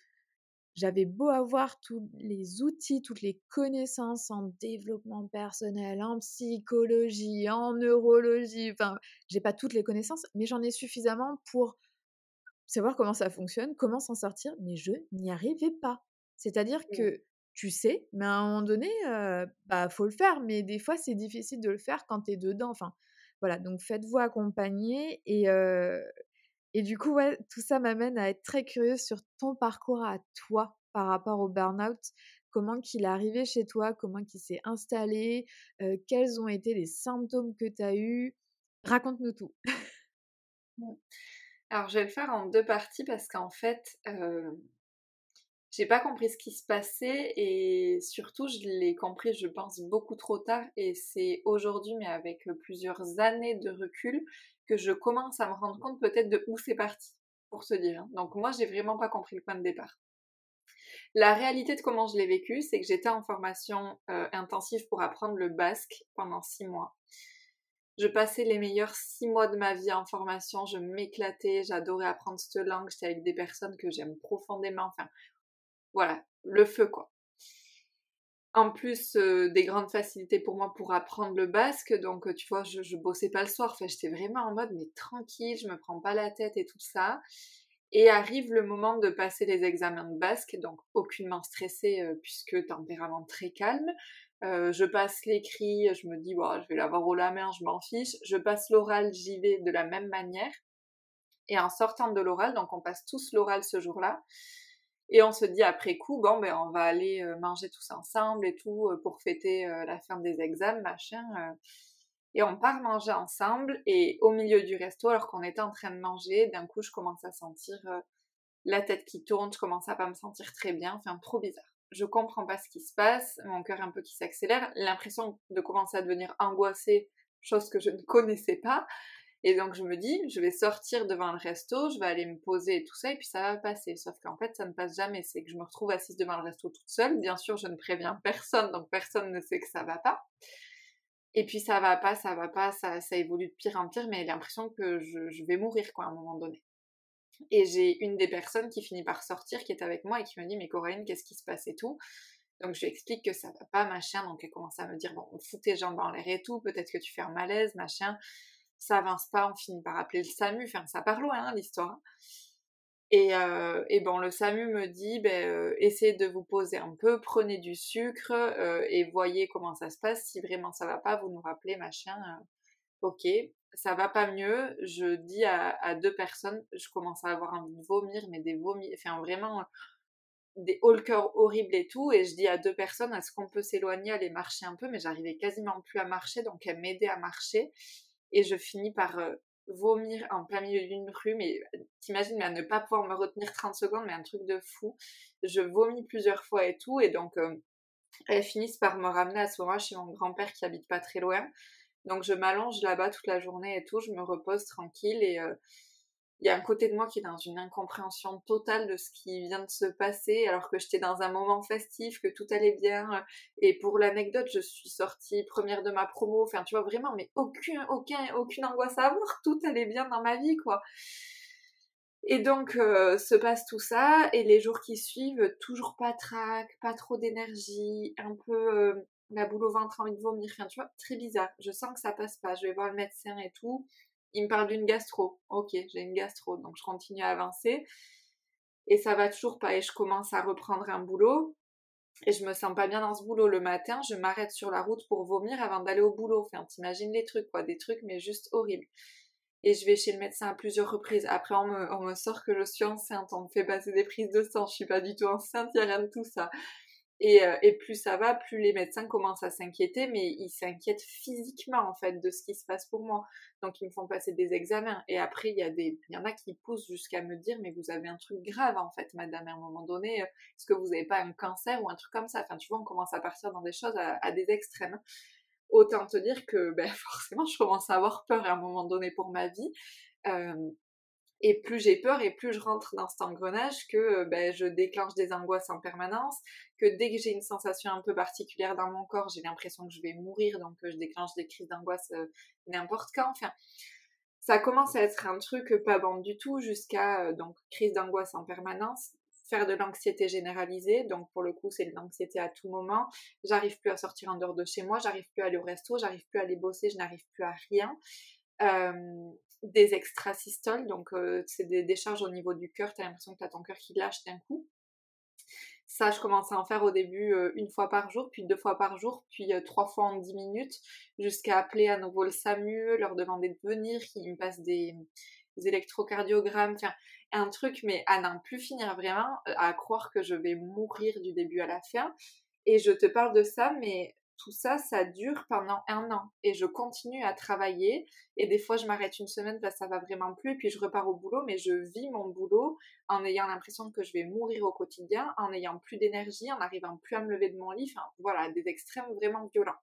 j'avais beau avoir tous les outils, toutes les connaissances en développement personnel, en psychologie, en neurologie, enfin, j'ai pas toutes les connaissances, mais j'en ai suffisamment pour savoir comment ça fonctionne, comment s'en sortir, mais je n'y arrivais pas. C'est-à-dire Mmh. que tu sais, mais à un moment donné, heu, bah, faut le faire, mais des fois, c'est difficile de le faire quand tu es dedans, enfin, voilà, donc faites-vous accompagner et heu et du coup, ouais, tout ça m'amène à être très curieuse sur ton parcours à toi par rapport au burn-out. Comment qu'il est arrivé chez toi? Comment qu'il s'est installé? Heu, quels ont été les symptômes que tu as eus? Raconte-nous tout. Mmh. Alors je vais le faire en 2 parties parce qu'en fait, heu, j'ai pas compris ce qui se passait et surtout je l'ai compris, je pense, beaucoup trop tard et c'est aujourd'hui, mais avec, heu, plusieurs années de recul, que je commence à me rendre compte peut-être de où c'est parti, pour te dire, hein. Donc moi, j'ai vraiment pas compris le point de départ. La réalité de comment je l'ai vécu, c'est que j'étais en formation, heu, intensive pour apprendre le basque pendant 6 mois. Je passais les meilleurs 6 mois de ma vie en formation, je m'éclatais, j'adorais apprendre cette langue, j'étais avec des personnes que j'aime profondément, enfin voilà, le feu quoi. En plus, heu, des grandes facilités pour moi pour apprendre le basque, donc heu, tu vois, je bossais pas le soir, enfin j'étais vraiment en mode: «Mais tranquille, je me prends pas la tête et tout ça» et arrive le moment de passer les examens de basque, donc aucunement stressée, heu, puisque tempérament très calme. Je passe l'écrit, je me dis: «Bah, je vais l'avoir haut la main, je m'en fiche». Je passe l'oral, j'y vais de la même manière et en sortant de l'oral, donc on passe tous l'oral ce jour-là et on se dit après coup: «Bon, ben, on va aller, heu, manger tous ensemble et tout, heu, pour fêter, heu, la fin des examens, machin», et on part manger ensemble et au milieu du resto, alors qu'on était en train de manger, d'un coup, je commence à sentir, la tête qui tourne, je commence à pas me sentir très bien, enfin trop bizarre. Je comprends pas ce qui se passe, mon cœur un peu qui s'accélère, l'impression de commencer à devenir angoissée, chose que je ne connaissais pas et donc je me dis: «Je vais sortir devant le resto, je vais aller me poser et tout ça et puis ça va passer». Sauf qu'en fait, ça ne passe jamais, c'est que je me retrouve assise devant le resto toute seule. Bien sûr, je ne préviens personne, donc personne ne sait que ça va pas et puis ça va pas, ça va pas, ça ça évolue de pire en pire, mais j'ai l'impression que je vais mourir quoi, à un moment donné et j'ai une des personnes qui finit par sortir, qui est avec moi et qui me dit: «Mais Coraline, qu'est-ce qui se passe et tout?» donc je lui explique que ça va pas, machin, donc elle commence à me dire: «Bon, fous tes jambes en l'air et tout, peut-être que tu fais un malaise, machin». Ça avance pas, on finit par appeler le SAMU, enfin ça part loin hein, l'histoire. Et, euh, et bon, le SAMU me dit, ben, euh, essayez de vous poser un peu, prenez du sucre euh, et voyez comment ça se passe. Si vraiment ça va pas, vous nous rappelez, machin. ok, ça va pas mieux. Je dis à, deux personnes, je commence à avoir envie de vomir, mais des vomis, enfin vraiment des hauts le horribles et tout. Et je dis à deux personnes, est-ce qu'on peut s'éloigner, aller marcher un peu Mais j'arrivais quasiment plus à marcher, donc elle m'aidait à marcher. Et je finis par euh, vomir en plein milieu d'une rue, mais t'imagines, mais à ne pas pouvoir me retenir 30 secondes, mais un truc de fou. Je vomis plusieurs fois et tout, et donc euh, elles finissent par me ramener à ce moment chez mon grand-père qui habite pas très loin. Donc je m'allonge là-bas toute la journée et tout, je me repose tranquille et il y a un côté de moi qui est dans une incompréhension totale de ce qui vient de se passer alors que j'étais dans un moment festif, que tout allait bien. Et pour l'anecdote, je suis sortie première de ma promo. Enfin, tu vois, vraiment, mais aucun, aucun, aucune angoisse à avoir. Tout allait bien dans ma vie, quoi. Et donc euh, se passe tout ça, et les jours qui suivent, toujours pas trac, pas trop d'énergie, un peu euh, la boule au ventre, envie de vomir, enfin tu vois, très bizarre. Je sens que ça passe pas, je vais voir le médecin et tout. Il me parle d'une gastro. Ok, j'ai une gastro, donc je continue à avancer. Et ça va toujours pas, et je commence à reprendre un boulot. Et je me sens pas bien dans ce boulot. Le matin, je m'arrête sur la route pour vomir avant d'aller au boulot. Enfin, t'imagines les trucs, quoi, des trucs, mais juste horribles. Et je vais chez le médecin à plusieurs reprises. Après, on me, sort que je suis enceinte. On me fait passer des prises de sang. Je suis pas du tout enceinte, il a rien de tout ça. Euh, et, plus ça va, plus les médecins commencent à s'inquiéter, mais ils s'inquiètent physiquement en fait de ce qui se passe pour moi. Donc ils me font passer des examens. Et après, il y, y en a qui poussent jusqu'à me dire, mais vous avez un truc grave en fait, madame, à un moment donné, euh, est-ce que vous n'avez pas un cancer ou un truc comme ça? Enfin, tu vois, on commence à partir dans des choses à, des extrêmes. Autant te dire que ben, forcément, je commence à avoir peur à un moment donné pour ma vie. Euh, et plus j'ai peur et plus je rentre dans cet engrenage que euh, ben, je déclenche des angoisses en permanence, que dès que j'ai une sensation un peu particulière dans mon corps, j'ai l'impression que je vais mourir, donc euh, je déclenche des crises d'angoisse euh, n'importe quand. Enfin, ça commence à être un truc pas bon du tout jusqu'à donc crise d'angoisse en permanence, faire de l'anxiété généralisée, donc pour le coup c'est de l'anxiété à tout moment, j'arrive plus à sortir en dehors de chez moi, j'arrive plus à aller au resto, j'arrive plus à aller bosser, je n'arrive plus à rien. Des extrasystoles, donc euh, c'est des décharges au niveau du cœur, tu as l'impression que tu as ton cœur qui lâche d'un coup. Ça, je commençais à en faire au début euh, une fois par jour, puis deux fois par jour, puis trois fois en dix minutes, jusqu'à appeler à nouveau le SAMU, leur demander de venir, qu'ils me passent des, des électrocardiogrammes, enfin un truc, mais à n'en plus finir vraiment, à croire que je vais mourir du début à la fin. Et je te parle de ça, mais tout ça, ça dure pendant un an. Et je continue à travailler. Et des fois, je m'arrête une semaine parce ça va vraiment plus. Et puis, je repars au boulot. Mais je vis mon boulot en ayant l'impression que je vais mourir au quotidien, en n'ayant plus d'énergie, en n'arrivant plus à me lever de mon lit. Enfin, voilà, des extrêmes vraiment violents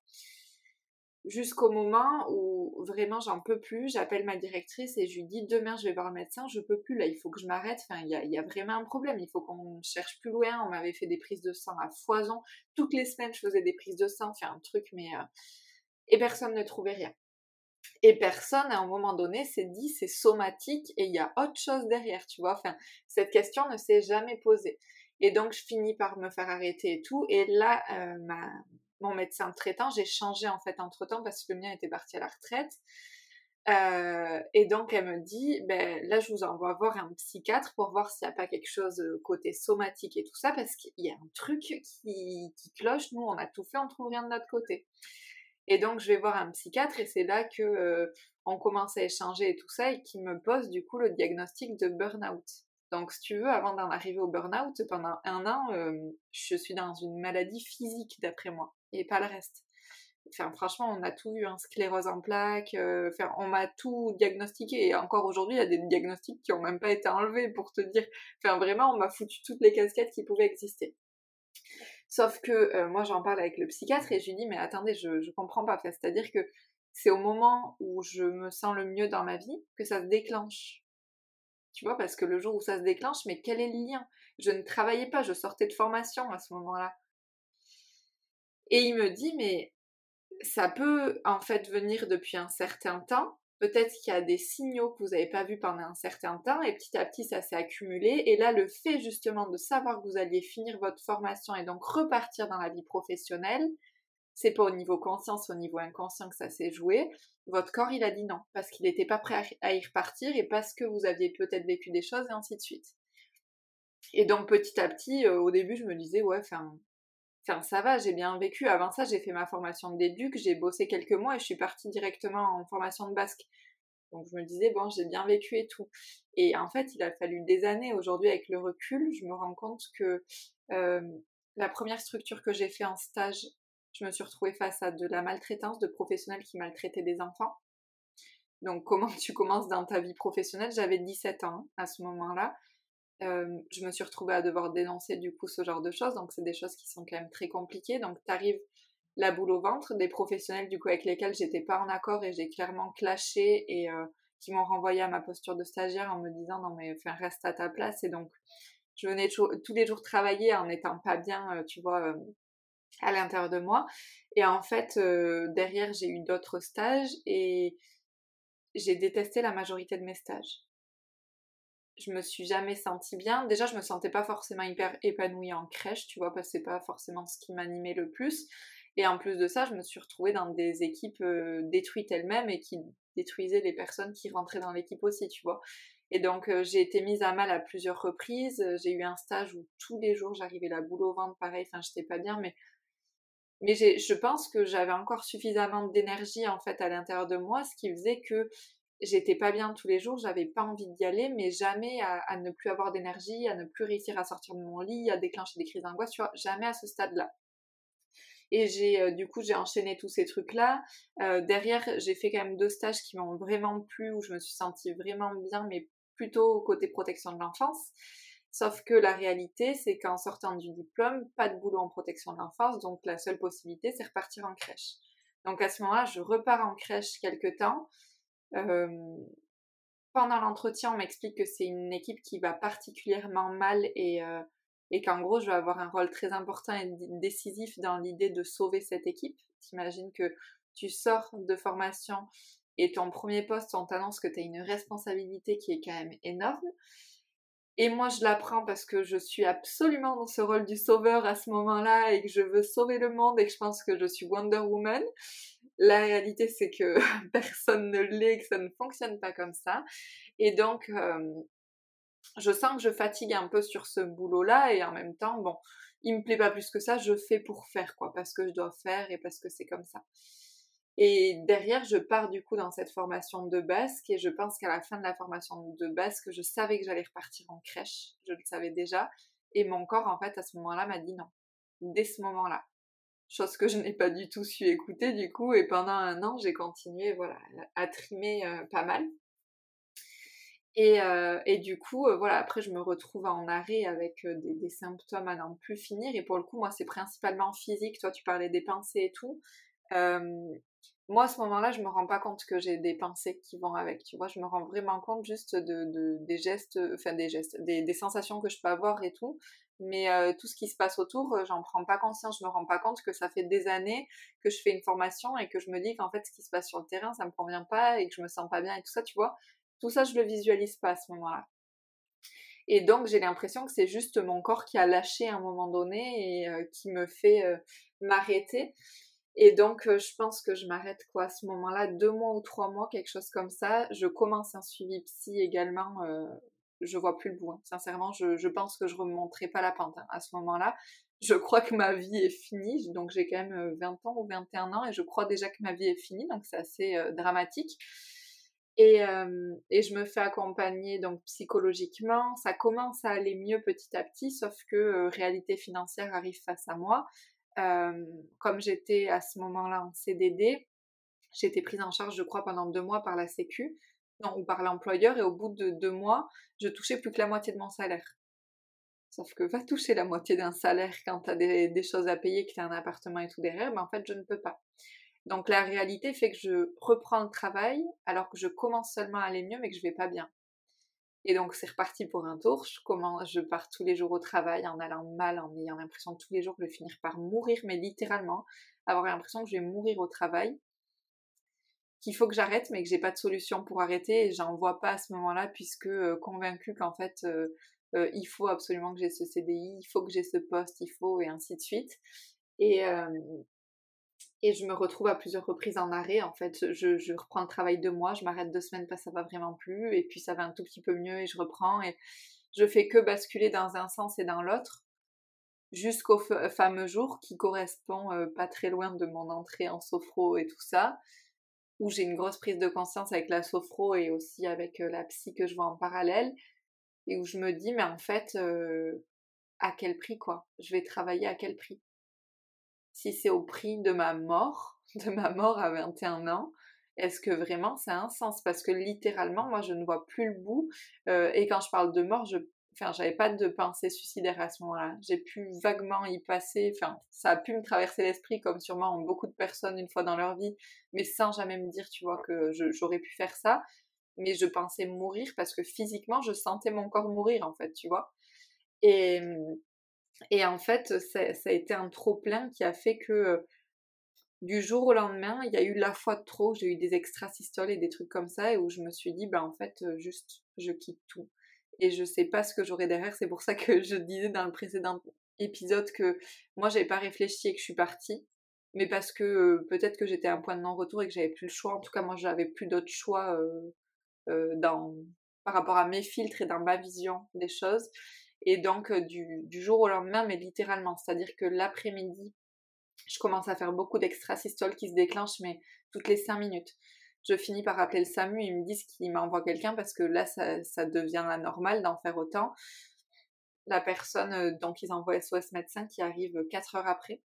jusqu'au moment où vraiment j'en peux plus, j'appelle ma directrice et je lui dis demain je vais voir le médecin, je peux plus là, il faut que je m'arrête, enfin il y a, vraiment un problème, il faut qu'on cherche plus loin, on m'avait fait des prises de sang à foison, toutes les semaines je faisais des prises de sang, enfin un truc mais... Euh, et personne ne trouvait rien. Et personne à un moment donné s'est dit c'est somatique et il y a autre chose derrière, tu vois, enfin cette question ne s'est jamais posée. Et donc je finis par me faire arrêter et tout, et là euh, ma mon médecin traitant, j'ai changé en fait entre temps parce que le mien était parti à la retraite. Euh, et donc elle me dit, ben là je vous envoie voir un psychiatre pour voir s'il n'y a pas quelque chose euh, côté somatique et tout ça parce qu'il y a un truc qui, cloche. Nous on a tout fait, on trouve rien de notre côté. Et donc je vais voir un psychiatre et c'est là que euh, on commence à échanger et tout ça et qui me pose du coup le diagnostic de burn-out. Donc, si tu veux, avant d'en arriver au burn-out, pendant un an, je suis dans une maladie physique, d'après moi et pas le reste. Franchement, on a tout vu, hein, sclérose en plaques, euh, on m'a tout diagnostiqué, et encore aujourd'hui, il y a des diagnostics qui ont même pas été enlevés, pour te dire, enfin, vraiment, on m'a foutu toutes les casquettes qui pouvaient exister. Sauf que euh, moi, j'en parle avec le psychiatre, et je lui dis, mais attendez, je, je comprends pas, c'est-à-dire que c'est au moment où je me sens le mieux dans ma vie que ça se déclenche. Tu vois, parce que le jour où ça se déclenche, mais quel est le lien? Je ne travaillais pas, je sortais de formation à ce moment-là. Et il me dit, mais ça peut en fait venir depuis un certain temps. Peut-être qu'il y a des signaux que vous n'avez pas vus pendant un certain temps et petit à petit ça s'est accumulé. Et là, le fait justement de savoir que vous alliez finir votre formation et donc repartir dans la vie professionnelle, c'est pas au niveau conscience, au niveau inconscient que ça s'est joué. Votre corps, il a dit non, parce qu'il n'était pas prêt à y repartir et parce que vous aviez peut-être vécu des choses et ainsi de suite. Et donc petit à petit, euh, au début, je me disais, ouais, enfin, Enfin, ça va, j'ai bien vécu. Avant ça, j'ai fait ma formation de déduc, j'ai bossé quelques mois et je suis partie directement en formation de basque. Donc je me disais, bon, j'ai bien vécu et tout. Et en fait, il a fallu des années. Aujourd'hui, avec le recul, je me rends compte que la première structure que j'ai fait en stage, je me suis retrouvée face à de la maltraitance de professionnels qui maltraitaient des enfants. Donc comment tu commences dans ta vie professionnelle? J'avais 17 ans à ce moment-là. Euh, je me suis retrouvée à devoir dénoncer du coup ce genre de choses, donc c'est des choses qui sont quand même très compliquées. Donc tu arrives la boule au ventre, des professionnels du coup avec lesquels j'étais pas en accord et j'ai clairement clashé et euh, qui m'ont renvoyé à ma posture de stagiaire en me disant non mais reste à ta place et donc je venais tous les jours travailler en n'étant pas bien, euh, tu vois, à l'intérieur de moi. Et en fait, derrière, j'ai eu d'autres stages et j'ai détesté la majorité de mes stages je me suis jamais sentie bien. Déjà, je me sentais pas forcément hyper épanouie en crèche, tu vois, parce que c'est pas forcément ce qui m'animait le plus. Et en plus de ça, je me suis retrouvée dans des équipes euh, détruites elles-mêmes et qui détruisaient les personnes qui rentraient dans l'équipe aussi, tu vois. Et donc, euh, j'ai été mise à mal à plusieurs reprises. J'ai eu un stage où tous les jours, j'arrivais la boule au ventre, pareil, enfin, j'étais pas bien, mais mais je pense que j'avais encore suffisamment d'énergie en fait à l'intérieur de moi, ce qui faisait que j'étais pas bien tous les jours, j'avais pas envie d'y aller, mais jamais à, ne plus avoir d'énergie, à ne plus réussir à sortir de mon lit, à déclencher des crises d'angoisse, tu vois, jamais à ce stade-là. Et j'ai euh, du coup j'ai enchaîné tous ces trucs-là. Euh, derrière, j'ai fait quand même deux stages qui m'ont vraiment plu, où je me suis sentie vraiment bien, mais plutôt côté protection de l'enfance. Sauf que la réalité, c'est qu'en sortant du diplôme, pas de boulot en protection de l'enfance, donc la seule possibilité, c'est repartir en crèche. Donc à ce moment-là, je repars en crèche quelque temps pendant l'entretien, on m'explique que c'est une équipe qui va particulièrement mal et, et qu'en gros, je vais avoir un rôle très important et décisif dans l'idée de sauver cette équipe. T'imagines que tu sors de formation et ton premier poste, on t'annonce que tu as une responsabilité qui est quand même énorme. Et moi, je l'apprends parce que je suis absolument dans ce rôle du sauveur à ce moment-là et que je veux sauver le monde et que je pense que je suis Wonder Woman. La réalité, c'est que personne ne l'est, que ça ne fonctionne pas comme ça. Et donc, je sens que je fatigue un peu sur ce boulot-là et en même temps, bon, il me plaît pas plus que ça, je fais pour faire, quoi, parce que je dois faire et parce que c'est comme ça. Et derrière, je pars du coup dans cette formation de basque et je pense qu'à la fin de la formation de basque, je savais que j'allais repartir en crèche, je le savais déjà. Et mon corps, en fait, à ce moment-là, m'a dit non. Dès ce moment-là. Chose que je n'ai pas du tout su écouter, du coup, et pendant un an, j'ai continué, voilà, à trimer euh, pas mal. Et, euh, du coup, euh, voilà, après, je me retrouve en arrêt avec des, des, symptômes à n'en plus finir. Et pour le coup, moi, c'est principalement physique. Toi, tu parlais des pensées et tout moi, à ce moment-là, je me rends pas compte que j'ai des pensées qui vont avec, tu vois. Je me rends vraiment compte juste de, des gestes, enfin des gestes, des, sensations que je peux avoir et tout. Mais euh, tout ce qui se passe autour, euh, j'en prends pas conscience. Je me rends pas compte que ça fait des années que je fais une formation et que je me dis qu'en fait, ce qui se passe sur le terrain, ça me convient pas et que je me sens pas bien et tout ça, tu vois. Tout ça, je le visualise pas à ce moment-là. Et donc, j'ai l'impression que c'est juste mon corps qui a lâché à un moment donné et euh, qui me fait m'arrêter. Et donc, je pense que je m'arrête quoi à ce moment-là, deux mois ou trois mois, quelque chose comme ça. Je commence un suivi psy également. Euh, je vois plus le bout. Hein. Sincèrement, je, pense que je remonterai pas la pente hein, à ce moment-là. Je crois que ma vie est finie. Donc, j'ai quand même 20 euh, ans ou 21 ans et je crois déjà que ma vie est finie. Donc, c'est assez dramatique. Et, et, je me fais accompagner donc psychologiquement. Ça commence à aller mieux petit à petit, sauf que réalité financière arrive face à moi comme j'étais à ce moment-là en CDD, j'ai été prise en charge, je crois, pendant deux mois par la Sécu, non, ou par l'employeur, et au bout de deux mois, je touchais plus que la moitié de mon salaire. Sauf que va toucher la moitié d'un salaire quand tu as des, choses à payer, que tu as un appartement et tout derrière, mais en fait, je ne peux pas. Donc la réalité fait que je reprends le travail alors que je commence seulement à aller mieux, mais que je vais pas bien. Et donc c'est reparti pour un tour. Je, je pars tous les jours au travail en allant mal, en ayant l'impression tous les jours de finir par mourir, mais littéralement, avoir l'impression que je vais mourir au travail, qu'il faut que j'arrête, mais que j'ai pas de solution pour arrêter et j'en vois pas à ce moment-là puisque euh, convaincue qu'en fait euh, euh, il faut absolument que j'ai ce CDI, il faut que j'ai ce poste, il faut et ainsi de suite. Et, et je me retrouve à plusieurs reprises en arrêt. En fait, je, reprends le travail de moi, je m'arrête deux semaines parce que ça va vraiment plus, et puis ça va un tout petit peu mieux et je reprends. Et je fais que basculer dans un sens et dans l'autre jusqu'au fameux jour qui correspond euh, pas très loin de mon entrée en sophro et tout ça, où j'ai une grosse prise de conscience avec la sophro et aussi avec euh, la psy que je vois en parallèle, et où je me dis, mais en fait, euh, à quel prix quoi? Je vais travailler à quel prix? Si c'est au prix de ma mort, de ma mort à 21 ans, est-ce que vraiment ça a un sens? Parce que littéralement, moi, je ne vois plus le bout. Euh, et quand je parle de mort, je... j'avais pas de pensée suicidaire à ce moment-là. J'ai pu vaguement y passer, enfin, ça a pu me traverser l'esprit comme sûrement beaucoup de personnes une fois dans leur vie, mais sans jamais me dire, tu vois, que j'aurais pu faire ça. Mais je pensais mourir parce que physiquement, je sentais mon corps mourir, en fait, tu vois. Et, en fait, ça, ça a été un trop-plein qui a fait que du jour au lendemain, il y a eu la fois de trop, j'ai eu des extrasystoles et des trucs comme ça, et où je me suis dit, bah en fait, juste, je quitte tout et je sais pas ce que j'aurai derrière. C'est pour ça que je disais dans le précédent épisode que moi j'avais pas réfléchi et que je suis partie, mais parce que peut-être que j'étais à un point de non-retour et que j'avais plus le choix. En tout cas, moi j'avais plus d'autres choix dans par rapport à mes filtres et dans ma vision des choses. Et donc du, jour au lendemain, mais littéralement, c'est-à-dire que l'après-midi, je commence à faire beaucoup d'extrasystoles qui se déclenchent, mais toutes les cinq minutes je finis par appeler le SAMU, ils me disent qu'ils m'envoient quelqu'un parce que là, ça, devient la normale d'en faire autant. La personne, euh, donc ils envoient SOS médecin qui arrive 4 heures après.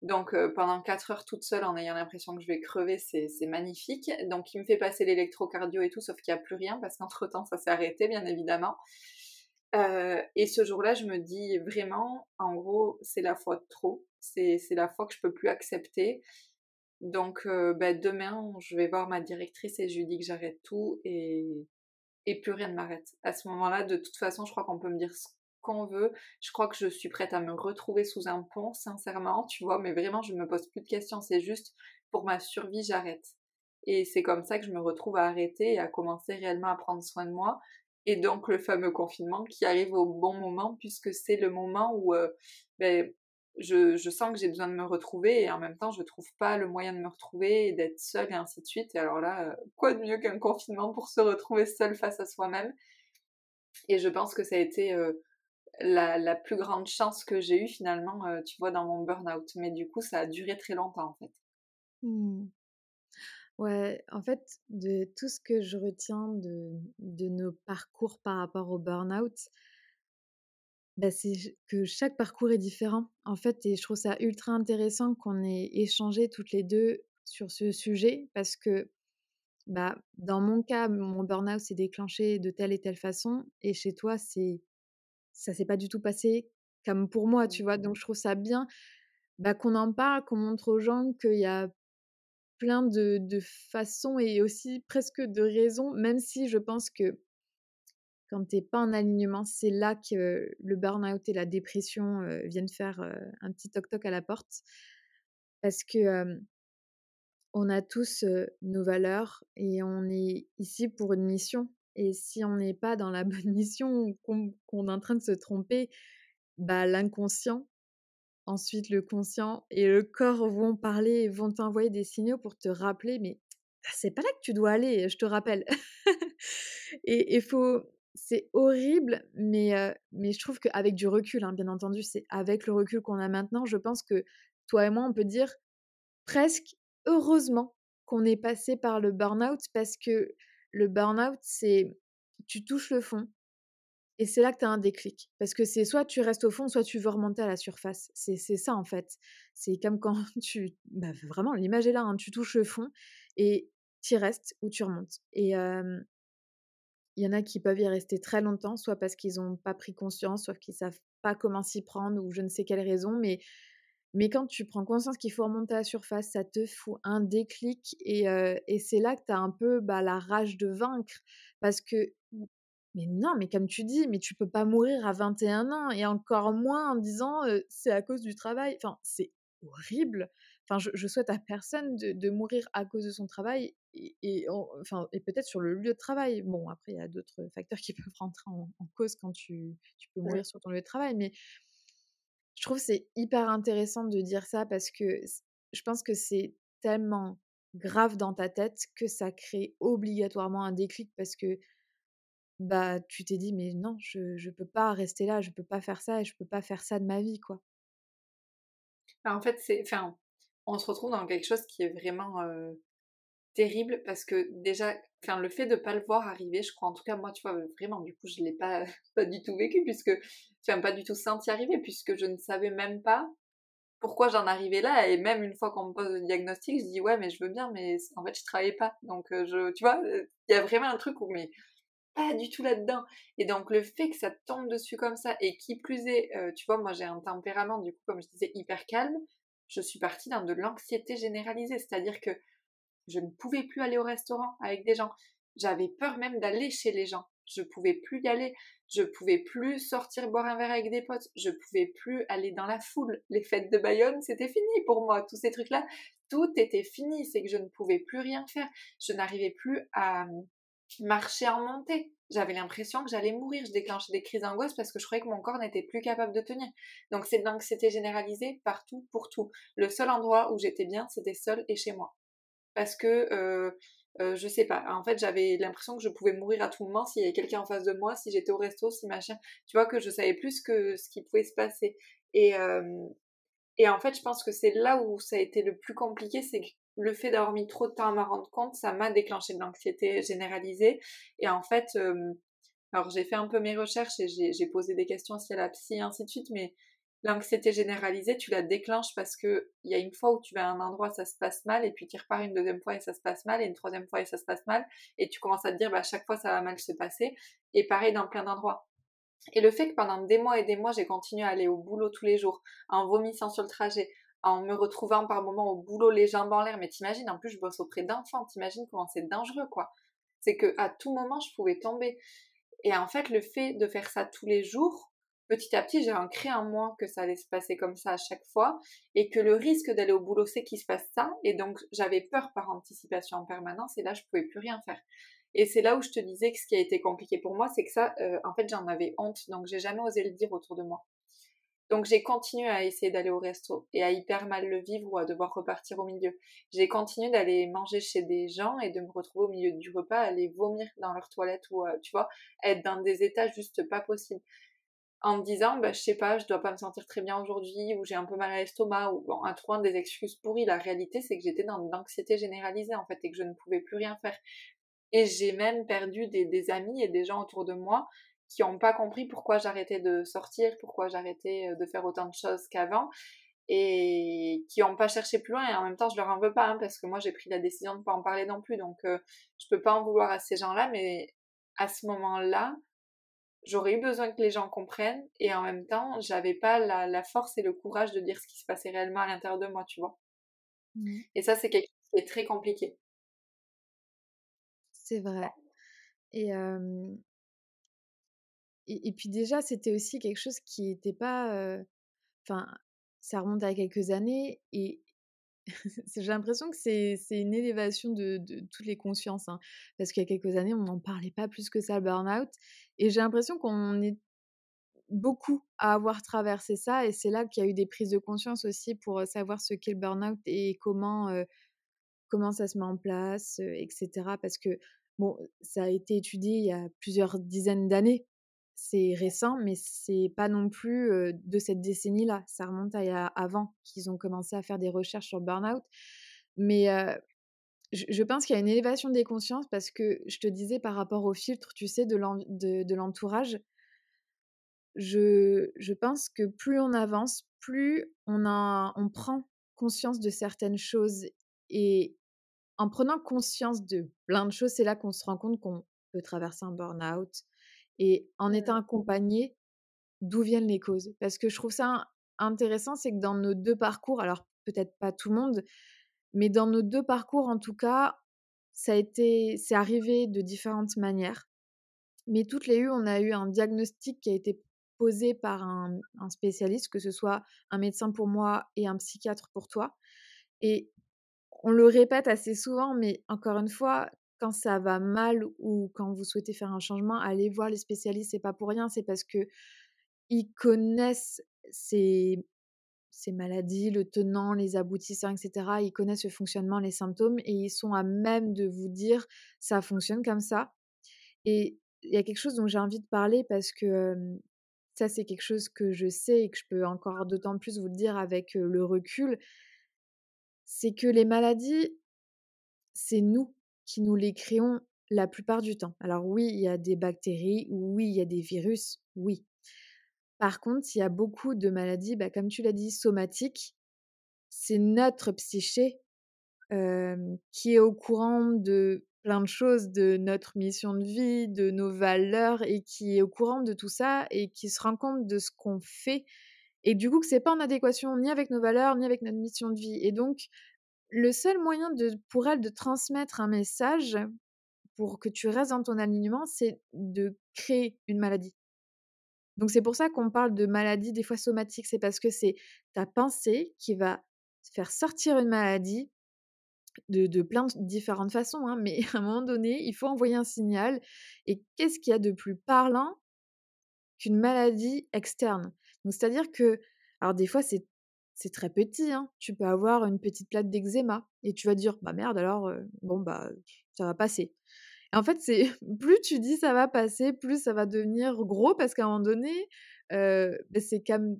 Donc euh, pendant 4 heures toute seule en ayant l'impression que je vais crever, c'est magnifique. Donc il me fait passer l'électrocardio et tout, sauf qu'il n'y a plus rien parce qu'entre-temps ça s'est arrêté bien évidemment. Euh, et ce jour-là, je me dis vraiment, en gros, c'est la fois de trop. C'est la fois que je peux plus accepter. Donc bah, demain, je vais voir ma directrice et je lui dis que j'arrête tout et, et plus rien ne m'arrête. À ce moment-là, de toute façon, je crois qu'on peut me dire ce qu'on veut. Je crois que je suis prête à me retrouver sous un pont, sincèrement, tu vois, mais vraiment, je ne me pose plus de questions. C'est juste pour ma survie, j'arrête. Et c'est comme ça que je me retrouve à arrêter et à commencer réellement à prendre soin de moi. Et donc le fameux confinement qui arrive au bon moment puisque c'est le moment où ben, je, sens que j'ai besoin de me retrouver et en même temps je trouve pas le moyen de me retrouver et d'être seule et ainsi de suite. Et alors là, euh, quoi de mieux qu'un confinement pour se retrouver seule face à soi-même? Et je pense que ça a été euh, la, la, plus grande chance que j'ai eue finalement, euh, tu vois, dans mon burn-out. Mais du coup, ça a duré très longtemps en fait. Mmh. Ouais, en fait, de tout ce que je retiens de, de nos parcours par rapport au burn-out, bah, c'est que chaque parcours est différent, en fait et je trouve ça ultra intéressant qu'on ait échangé toutes les deux sur ce sujet parce que, bah, dans mon cas, mon burn-out s'est déclenché de telle et telle façon et chez toi, c'est ça s'est pas du tout passé comme pour moi, tu vois? Donc je trouve ça bien, bah, qu'on en parle, qu'on montre aux gens qu'il y a plein de de façons et aussi presque de raisons, même si je pense que quand tu n'es pas en alignement, c'est là que le burn-out et la dépression viennent faire un petit toc-toc à la porte. Parce que on a tous nos valeurs et on est ici pour une mission. Et si on n'est pas dans la bonne mission, qu'on est en train de se tromper, bah, l'inconscient, ensuite le conscient et le corps vont parler, vont t'envoyer des signaux pour te rappeler, mais c'est pas là que tu dois aller, je te rappelle. et il faut, c'est horrible, mais, mais je trouve qu'avec du recul, hein, bien entendu, c'est avec le recul qu'on a maintenant, je pense que toi et moi, on peut dire presque heureusement qu'on est passé par le burn-out parce que le burn-out, c'est tu touches le fond et c'est là que tu as un déclic. Parce que c'est soit tu restes au fond, soit tu veux remonter à la surface. C'est ça en fait. C'est comme quand tu... Bah, vraiment, l'image est là, hein, tu touches le fond et tu restes ou tu remontes. Et, il y en a qui peuvent y rester très longtemps, soit parce qu'ils n'ont pas pris conscience, soit qu'ils savent pas comment s'y prendre ou je ne sais quelle raison. Mais, mais quand tu prends conscience qu'il faut remonter à la surface, ça te fout un déclic et, et c'est là que tu as un peu bah, la rage de vaincre. Parce que, mais non, mais comme tu dis, mais tu peux pas mourir à 21 ans et encore moins en disant c'est à cause du travail. Enfin, c'est horrible. Enfin, je, souhaite à personne de, mourir à cause de son travail et, enfin, et peut-être sur le lieu de travail. Bon, après, il y a d'autres facteurs qui peuvent rentrer en, cause quand tu, tu peux mourir sur ton lieu de travail. Mais je trouve c'est hyper intéressant de dire ça parce que je pense que c'est tellement grave dans ta tête que ça crée obligatoirement un déclic parce que bah tu t'es dit mais non je je peux pas rester là je peux pas faire ça et je peux pas faire ça de ma vie quoi bah, en fait c'est enfin on se retrouve dans quelque chose qui est vraiment terrible parce que déjà, le fait de pas le voir arriver, je crois, en tout cas, moi, tu vois, vraiment, du coup, je l'ai pas, du tout vécu puisque, enfin, pas du tout senti arriver puisque je ne savais même pas pourquoi j'en arrivais là et même une fois qu'on me pose le diagnostic, je dis ouais, mais je veux bien, mais en fait, je travaillais pas. Donc, je, tu vois, il y a vraiment un truc où, mais pas du tout là-dedans. Et donc le fait que ça tombe dessus comme ça, et qui plus est, euh, tu vois, moi j'ai un tempérament, du coup, comme je disais, hyper calme, je suis partie dans de l'anxiété généralisée, c'est-à-dire que je ne pouvais plus aller au restaurant avec des gens. J'avais peur même d'aller chez les gens. Je pouvais plus y aller. Je pouvais plus sortir boire un verre avec des potes. Je pouvais plus aller dans la foule. Les fêtes de Bayonne, c'était fini pour moi. Tous ces trucs-là, tout était fini. C'est que je ne pouvais plus rien faire. Je n'arrivais plus à marcher en montée. J'avais l'impression que j'allais mourir. Je déclenchais des crises d'angoisse parce que je croyais que mon corps n'était plus capable de tenir. Donc c'est donc c'était généralisé partout pour tout. Le seul endroit où j'étais bien, c'était seul et chez moi. Parce que euh, euh, je sais pas. En fait, j'avais l'impression que je pouvais mourir à tout moment s'il y avait quelqu'un en face de moi, si j'étais au resto, si machin. Tu vois que je savais plus que ce qui pouvait se passer. Et et en fait, je pense que c'est là où ça a été le plus compliqué, c'est que le fait d'avoir mis trop de temps à m'en rendre compte, ça m'a déclenché de l'anxiété généralisée. Et en fait, alors j'ai fait un peu mes recherches et j'ai posé des questions aussi à la psy et ainsi de suite, mais l'anxiété généralisée, tu la déclenches parce que il y a une fois où tu vas à un endroit, ça se passe mal, et puis tu repars une deuxième fois et ça se passe mal, et une troisième fois et ça se passe mal, et tu commences à te dire, bah, à chaque fois ça va mal se passer, et pareil dans plein d'endroits. Et le fait que pendant des mois et des mois, j'ai continué à aller au boulot tous les jours, en vomissant sur le trajet, en me retrouvant par moments au boulot les jambes en l'air, mais t'imagines, en plus je bosse auprès d'enfants, t'imagines comment c'est dangereux, quoi. C'est que à tout moment je pouvais tomber. Et en fait, le fait de faire ça tous les jours, petit à petit, j'ai ancré en moi que ça allait se passer comme ça à chaque fois et que le risque d'aller au boulot, c'est qu'il se passe ça. Et donc, j'avais peur par anticipation en permanence et là, je pouvais plus rien faire. Et c'est là où je te disais que ce qui a été compliqué pour moi, c'est que ça, euh, en fait, j'en avais honte, donc j'ai jamais osé le dire autour de moi. Donc j'ai continué à essayer d'aller au resto et à hyper mal le vivre ou à devoir repartir au milieu. J'ai continué d'aller manger chez des gens et de me retrouver au milieu du repas, aller vomir dans leur toilette ou, euh, tu vois, être dans des états juste pas possibles en me disant, bah, je sais pas, je dois pas me sentir très bien aujourd'hui, ou j'ai un peu mal à l'estomac, ou bon, en trouvant des excuses pourries. La réalité, c'est que j'étais dans l'anxiété généralisée, en fait, et que je ne pouvais plus rien faire. Et j'ai même perdu des, amis et des gens autour de moi qui n'ont pas compris pourquoi j'arrêtais de sortir, pourquoi j'arrêtais euh, de faire autant de choses qu'avant, et qui n'ont pas cherché plus loin. Et en même temps, je leur en veux pas, hein, parce que moi, j'ai pris la décision de ne pas en parler non plus. Donc, euh, je peux pas en vouloir à ces gens-là, mais à ce moment-là, j'aurais eu besoin que les gens comprennent et en même temps, j'avais pas la, force et le courage de dire ce qui se passait réellement à l'intérieur de moi, tu vois. Mmh. Et ça, c'est quelque chose qui est très compliqué. C'est vrai. Et, et, puis déjà, c'était aussi quelque chose qui n'était pas... Enfin, ça remonte à quelques années et, j'ai l'impression que c'est une élévation de, toutes les consciences, hein, parce qu'il y a quelques années, on n'en parlait pas plus que ça, le burn-out. Et j'ai l'impression qu'on est beaucoup à avoir traversé ça, et c'est là qu'il y a eu des prises de conscience aussi pour savoir ce qu'est le burn-out et comment, comment ça se met en place, etc. Parce que, bon, ça a été étudié il y a plusieurs dizaines d'années, c'est récent, mais c'est pas non plus de cette décennie-là. Ça remonte à avant qu'ils ont commencé à faire des recherches sur burn-out. Mais je, pense qu'il y a une élévation des consciences parce que je te disais par rapport au filtre, tu sais, de l'entourage, je, pense que plus on avance, plus on, on prend conscience de certaines choses. Et en prenant conscience de plein de choses, c'est là qu'on se rend compte qu'on peut traverser un burn-out, et en étant accompagné, d'où viennent les causes? Parce que je trouve ça intéressant, c'est que dans nos deux parcours, alors peut-être pas tout le monde, mais dans nos deux parcours en tout cas, ça a été, c'est arrivé de différentes manières. Mais toutes les eu, on a eu un diagnostic qui a été posé par un, un spécialiste, que ce soit un médecin pour moi et un psychiatre pour toi. Et on le répète assez souvent, mais encore une fois, quand ça va mal ou quand vous souhaitez faire un changement, allez voir les spécialistes. C'est pas pour rien, c'est parce que ils connaissent ces, ces maladies, le tenant, les aboutissants, etc. Ils connaissent le fonctionnement, les symptômes et ils sont à même de vous dire ça fonctionne comme ça. Et il y a quelque chose dont j'ai envie de parler parce que ça, c'est quelque chose que je sais et que je peux encore d'autant plus vous le dire avec le recul. C'est que les maladies, c'est nous qui nous les créons la plupart du temps. Alors oui, il y a des bactéries, oui, il y a des virus, oui. Par contre, il y a beaucoup de maladies, bah, comme tu l'as dit, somatiques. C'est notre psyché qui est au courant de plein de choses de notre mission de vie, de nos valeurs et qui est au courant de tout ça et qui se rend compte de ce qu'on fait et du coup que c'est pas en adéquation ni avec nos valeurs ni avec notre mission de vie. Et donc le seul moyen pour elle de transmettre un message pour que tu restes dans ton alignement, c'est de créer une maladie. Donc c'est pour ça qu'on parle de maladie des fois somatique, c'est parce que c'est ta pensée qui va faire sortir une maladie de, de plein de différentes façons, hein, mais à un moment donné, il faut envoyer un signal. Et qu'est-ce qu'il y a de plus parlant qu'une maladie externe? Donc c'est-à-dire que, alors des fois c'est très petit, hein. tu peux avoir une petite plaque d'eczéma et tu vas dire bah merde alors bon bah ça va passer. Et en fait c'est plus tu dis ça va passer, plus ça va devenir gros parce qu'à un moment donné bah, c'est comme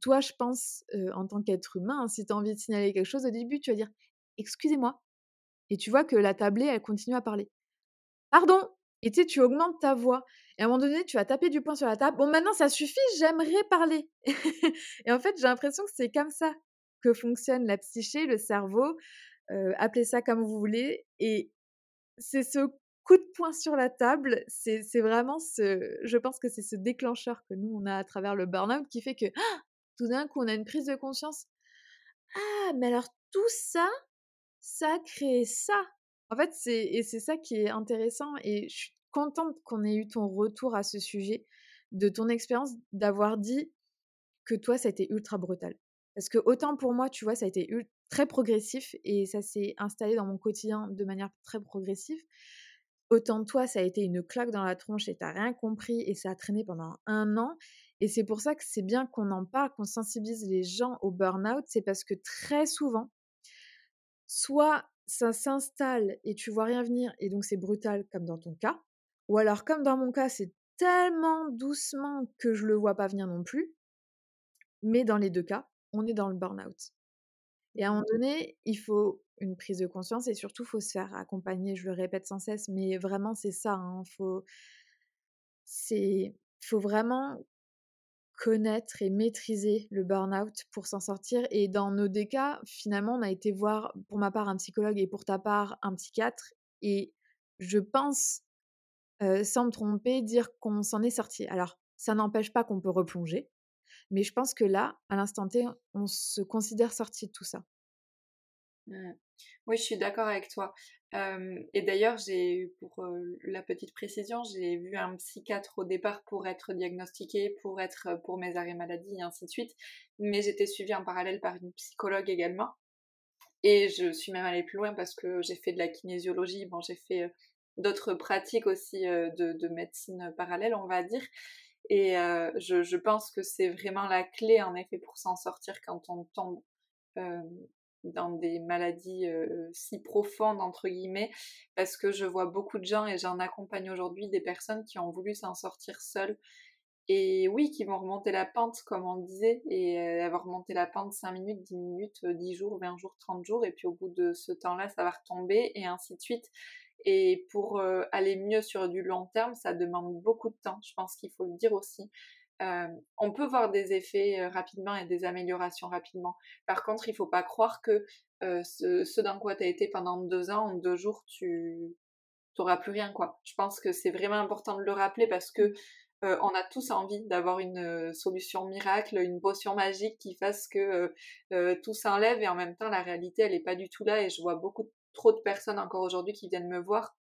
toi je pense en tant qu'être humain, hein, si tu as envie de signaler quelque chose au début tu vas dire excusez-moi et tu vois que la tablée elle continue à parler. Pardon et tu sais, tu augmentes ta voix. Et à un moment donné, tu vas taper du poing sur la table. Bon, maintenant, ça suffit, j'aimerais parler. et en fait, j'ai l'impression que c'est comme ça que fonctionne la psyché, le cerveau. appelez ça comme vous voulez. Et c'est ce coup de poing sur la table, c'est vraiment ce. Je pense que c'est ce déclencheur que nous, on a à travers le burn-out qui fait que ah, tout d'un coup, on a une prise de conscience. Ah, mais alors tout ça, ça crée ça. En fait, c'est ça qui est intéressant et je suis contente qu'on ait eu ton retour à ce sujet, de ton expérience, d'avoir dit que toi, ça a été ultra brutal. Parce que autant pour moi, tu vois, ça a été très progressif et ça s'est installé dans mon quotidien de manière très progressive. Autant toi, ça a été une claque dans la tronche et t'as rien compris et ça a traîné pendant un an. Et c'est pour ça que c'est bien qu'on en parle, qu'on sensibilise les gens au burn-out. C'est parce que très souvent, soit ça s'installe et tu vois rien venir et donc c'est brutal comme dans ton cas. Ou alors comme dans mon cas, c'est tellement doucement que je le vois pas venir non plus. Mais dans les deux cas, on est dans le burn-out. Et à un moment donné, il faut une prise de conscience et surtout, il faut se faire accompagner. Je le répète sans cesse, mais vraiment, c'est ça. Il hein, faut, faut vraiment connaître et maîtriser le burn-out pour s'en sortir. Et dans nos deux cas, finalement, on a été voir, pour ma part, un psychologue et pour ta part, un psychiatre. Et je pense, sans me tromper, dire qu'on s'en est sorti. Alors, ça n'empêche pas qu'on peut replonger. Mais je pense que là, à l'instant T, on se considère sorti de tout ça. Mmh. Oui, je suis d'accord avec toi. et d'ailleurs, j'ai pour la petite précision, j'ai vu un psychiatre au départ pour être diagnostiqué, pour être pour mes arrêts maladie et ainsi de suite. Mais j'étais suivie en parallèle par une psychologue également. Et je suis même allée plus loin parce que j'ai fait de la kinésiologie. Bon, j'ai fait d'autres pratiques aussi de, de, médecine parallèle, on va dire. Et je, pense que c'est vraiment la clé, en effet, pour s'en sortir quand on tombe dans des maladies si profondes entre guillemets parce que je vois beaucoup de gens et j'en accompagne aujourd'hui des personnes qui ont voulu s'en sortir seules et oui qui vont remonter la pente comme on disait et avoir remonté la pente 5 minutes, 10 minutes, 10 jours, 20 jours, 30 jours et puis au bout de ce temps-là ça va retomber et ainsi de suite et pour aller mieux sur du long terme ça demande beaucoup de temps je pense qu'il faut le dire aussi euh, on peut voir des effets euh, rapidement et des améliorations rapidement. Par contre, il ne faut pas croire que euh, ce, dans quoi tu as été pendant deux ans, en deux jours, tu n'auras plus rien. quoi. Je pense que c'est vraiment important de le rappeler parce que on a tous envie d'avoir une solution miracle, une potion magique qui fasse que tout s'enlève et en même temps la réalité elle n'est pas du tout là et je vois beaucoup trop de personnes encore aujourd'hui qui viennent me voir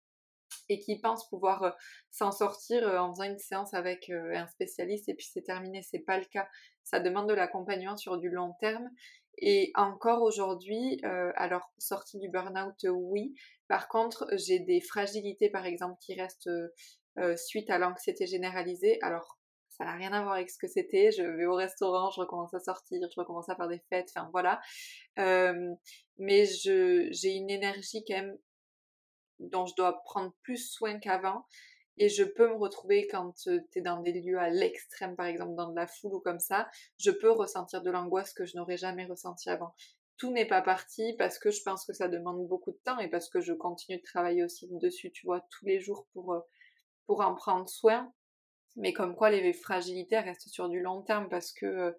et qui pensent pouvoir euh, s'en sortir euh, en faisant une séance avec euh, un spécialiste et puis c'est terminé. C'est pas le cas. Ça demande de l'accompagnement sur du long terme. Et encore aujourd'hui, alors sortie du burn-out, oui. Par contre, j'ai des fragilités, par exemple, qui restent suite à l'anxiété généralisée. Alors, ça n'a rien à voir avec ce que c'était. Je vais au restaurant, je recommence à sortir, je recommence à faire des fêtes, enfin voilà. mais j'ai une énergie quand même dont je dois prendre plus soin qu'avant. Et je peux me retrouver quand tu es dans des lieux à l'extrême, par exemple dans de la foule ou comme ça, je peux ressentir de l'angoisse que je n'aurais jamais ressenti avant. Tout n'est pas parti parce que je pense que ça demande beaucoup de temps et parce que je continue de travailler aussi dessus, tu vois, tous les jours pour, pour en prendre soin. Mais comme quoi les fragilités restent sur du long terme parce que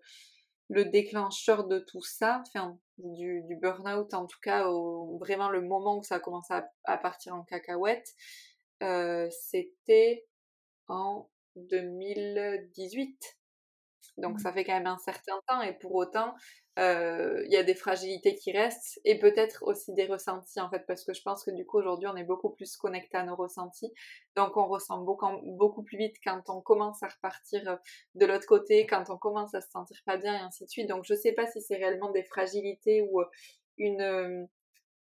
le déclencheur de tout ça, enfin du, du burn-out en tout cas, vraiment le moment où ça a commencé à, partir en cacahuète, euh, c'était en 2018. Donc mmh. ça fait quand même un certain temps et pour autant, il y a des fragilités qui restent et peut-être aussi des ressentis en fait parce que je pense que du coup aujourd'hui on est beaucoup plus connecté à nos ressentis. Donc on ressent beaucoup, beaucoup plus vite quand on commence à repartir de l'autre côté quand on commence à se sentir pas bien et ainsi de suite. Donc je sais pas si c'est réellement des fragilités ou une,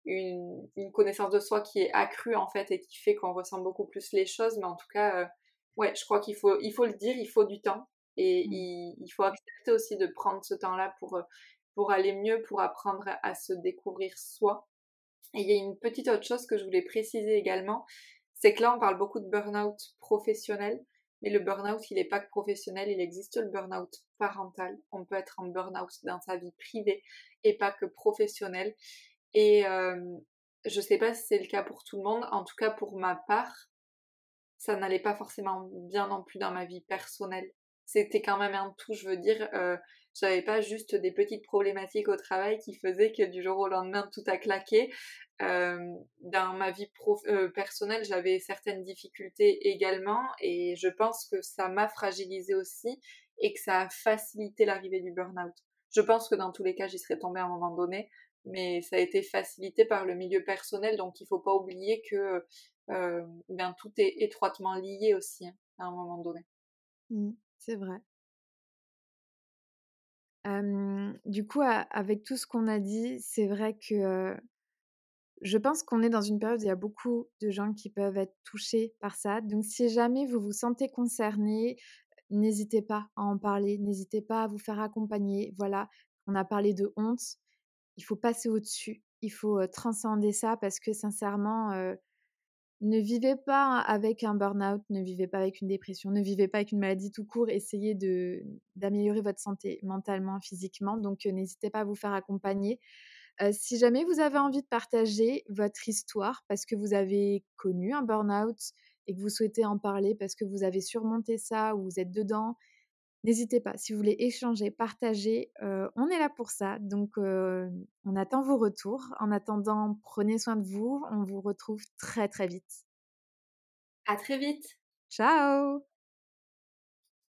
une, une connaissance de soi qui est accrue en fait et qui fait qu'on ressent beaucoup plus les choses mais en tout cas ouais je crois qu'il faut il faut le dire il faut du temps et mmh. il, faut accepter aussi de prendre ce temps-là pour, euh, pour aller mieux, pour apprendre à, se découvrir soi. Et il y a une petite autre chose que je voulais préciser également, c'est que là on parle beaucoup de burn-out professionnel, mais le burn-out il n'est pas que professionnel, il existe le burn-out parental. On peut être en burn-out dans sa vie privée et pas que professionnel. Et euh, je sais pas si c'est le cas pour tout le monde, en tout cas pour ma part, ça n'allait pas forcément bien non plus dans ma vie personnelle c'était quand même un tout, je veux dire, euh, j'avais pas juste des petites problématiques au travail qui faisaient que du jour au lendemain tout a claqué. Dans ma vie euh, personnelle, j'avais certaines difficultés également et je pense que ça m'a fragilisé aussi et que ça a facilité l'arrivée du burn-out. Je pense que dans tous les cas, j'y serais tombée à un moment donné, mais ça a été facilité par le milieu personnel, donc il faut pas oublier que euh, ben, tout est étroitement lié aussi hein, à un moment donné. Mmh. C'est vrai. du coup, avec tout ce qu'on a dit, c'est vrai que je pense qu'on est dans une période où il y a beaucoup de gens qui peuvent être touchés par ça. Donc, si jamais vous vous sentez concerné, n'hésitez pas à en parler, n'hésitez pas à vous faire accompagner. Voilà, on a parlé de honte, il faut passer au-dessus, il faut transcender ça parce que sincèrement, ne vivez pas avec un burn-out, ne vivez pas avec une dépression, ne vivez pas avec une maladie tout court, essayez d'améliorer votre santé mentalement, physiquement. Donc euh, n'hésitez pas à vous faire accompagner. Euh, si jamais vous avez envie de partager votre histoire parce que vous avez connu un burn-out et que vous souhaitez en parler parce que vous avez surmonté ça ou vous êtes dedans, n'hésitez pas. Si vous voulez échanger, partager, euh, on est là pour ça. Donc, on attend vos retours. En attendant, prenez soin de vous. On vous retrouve très très vite. À très vite. Ciao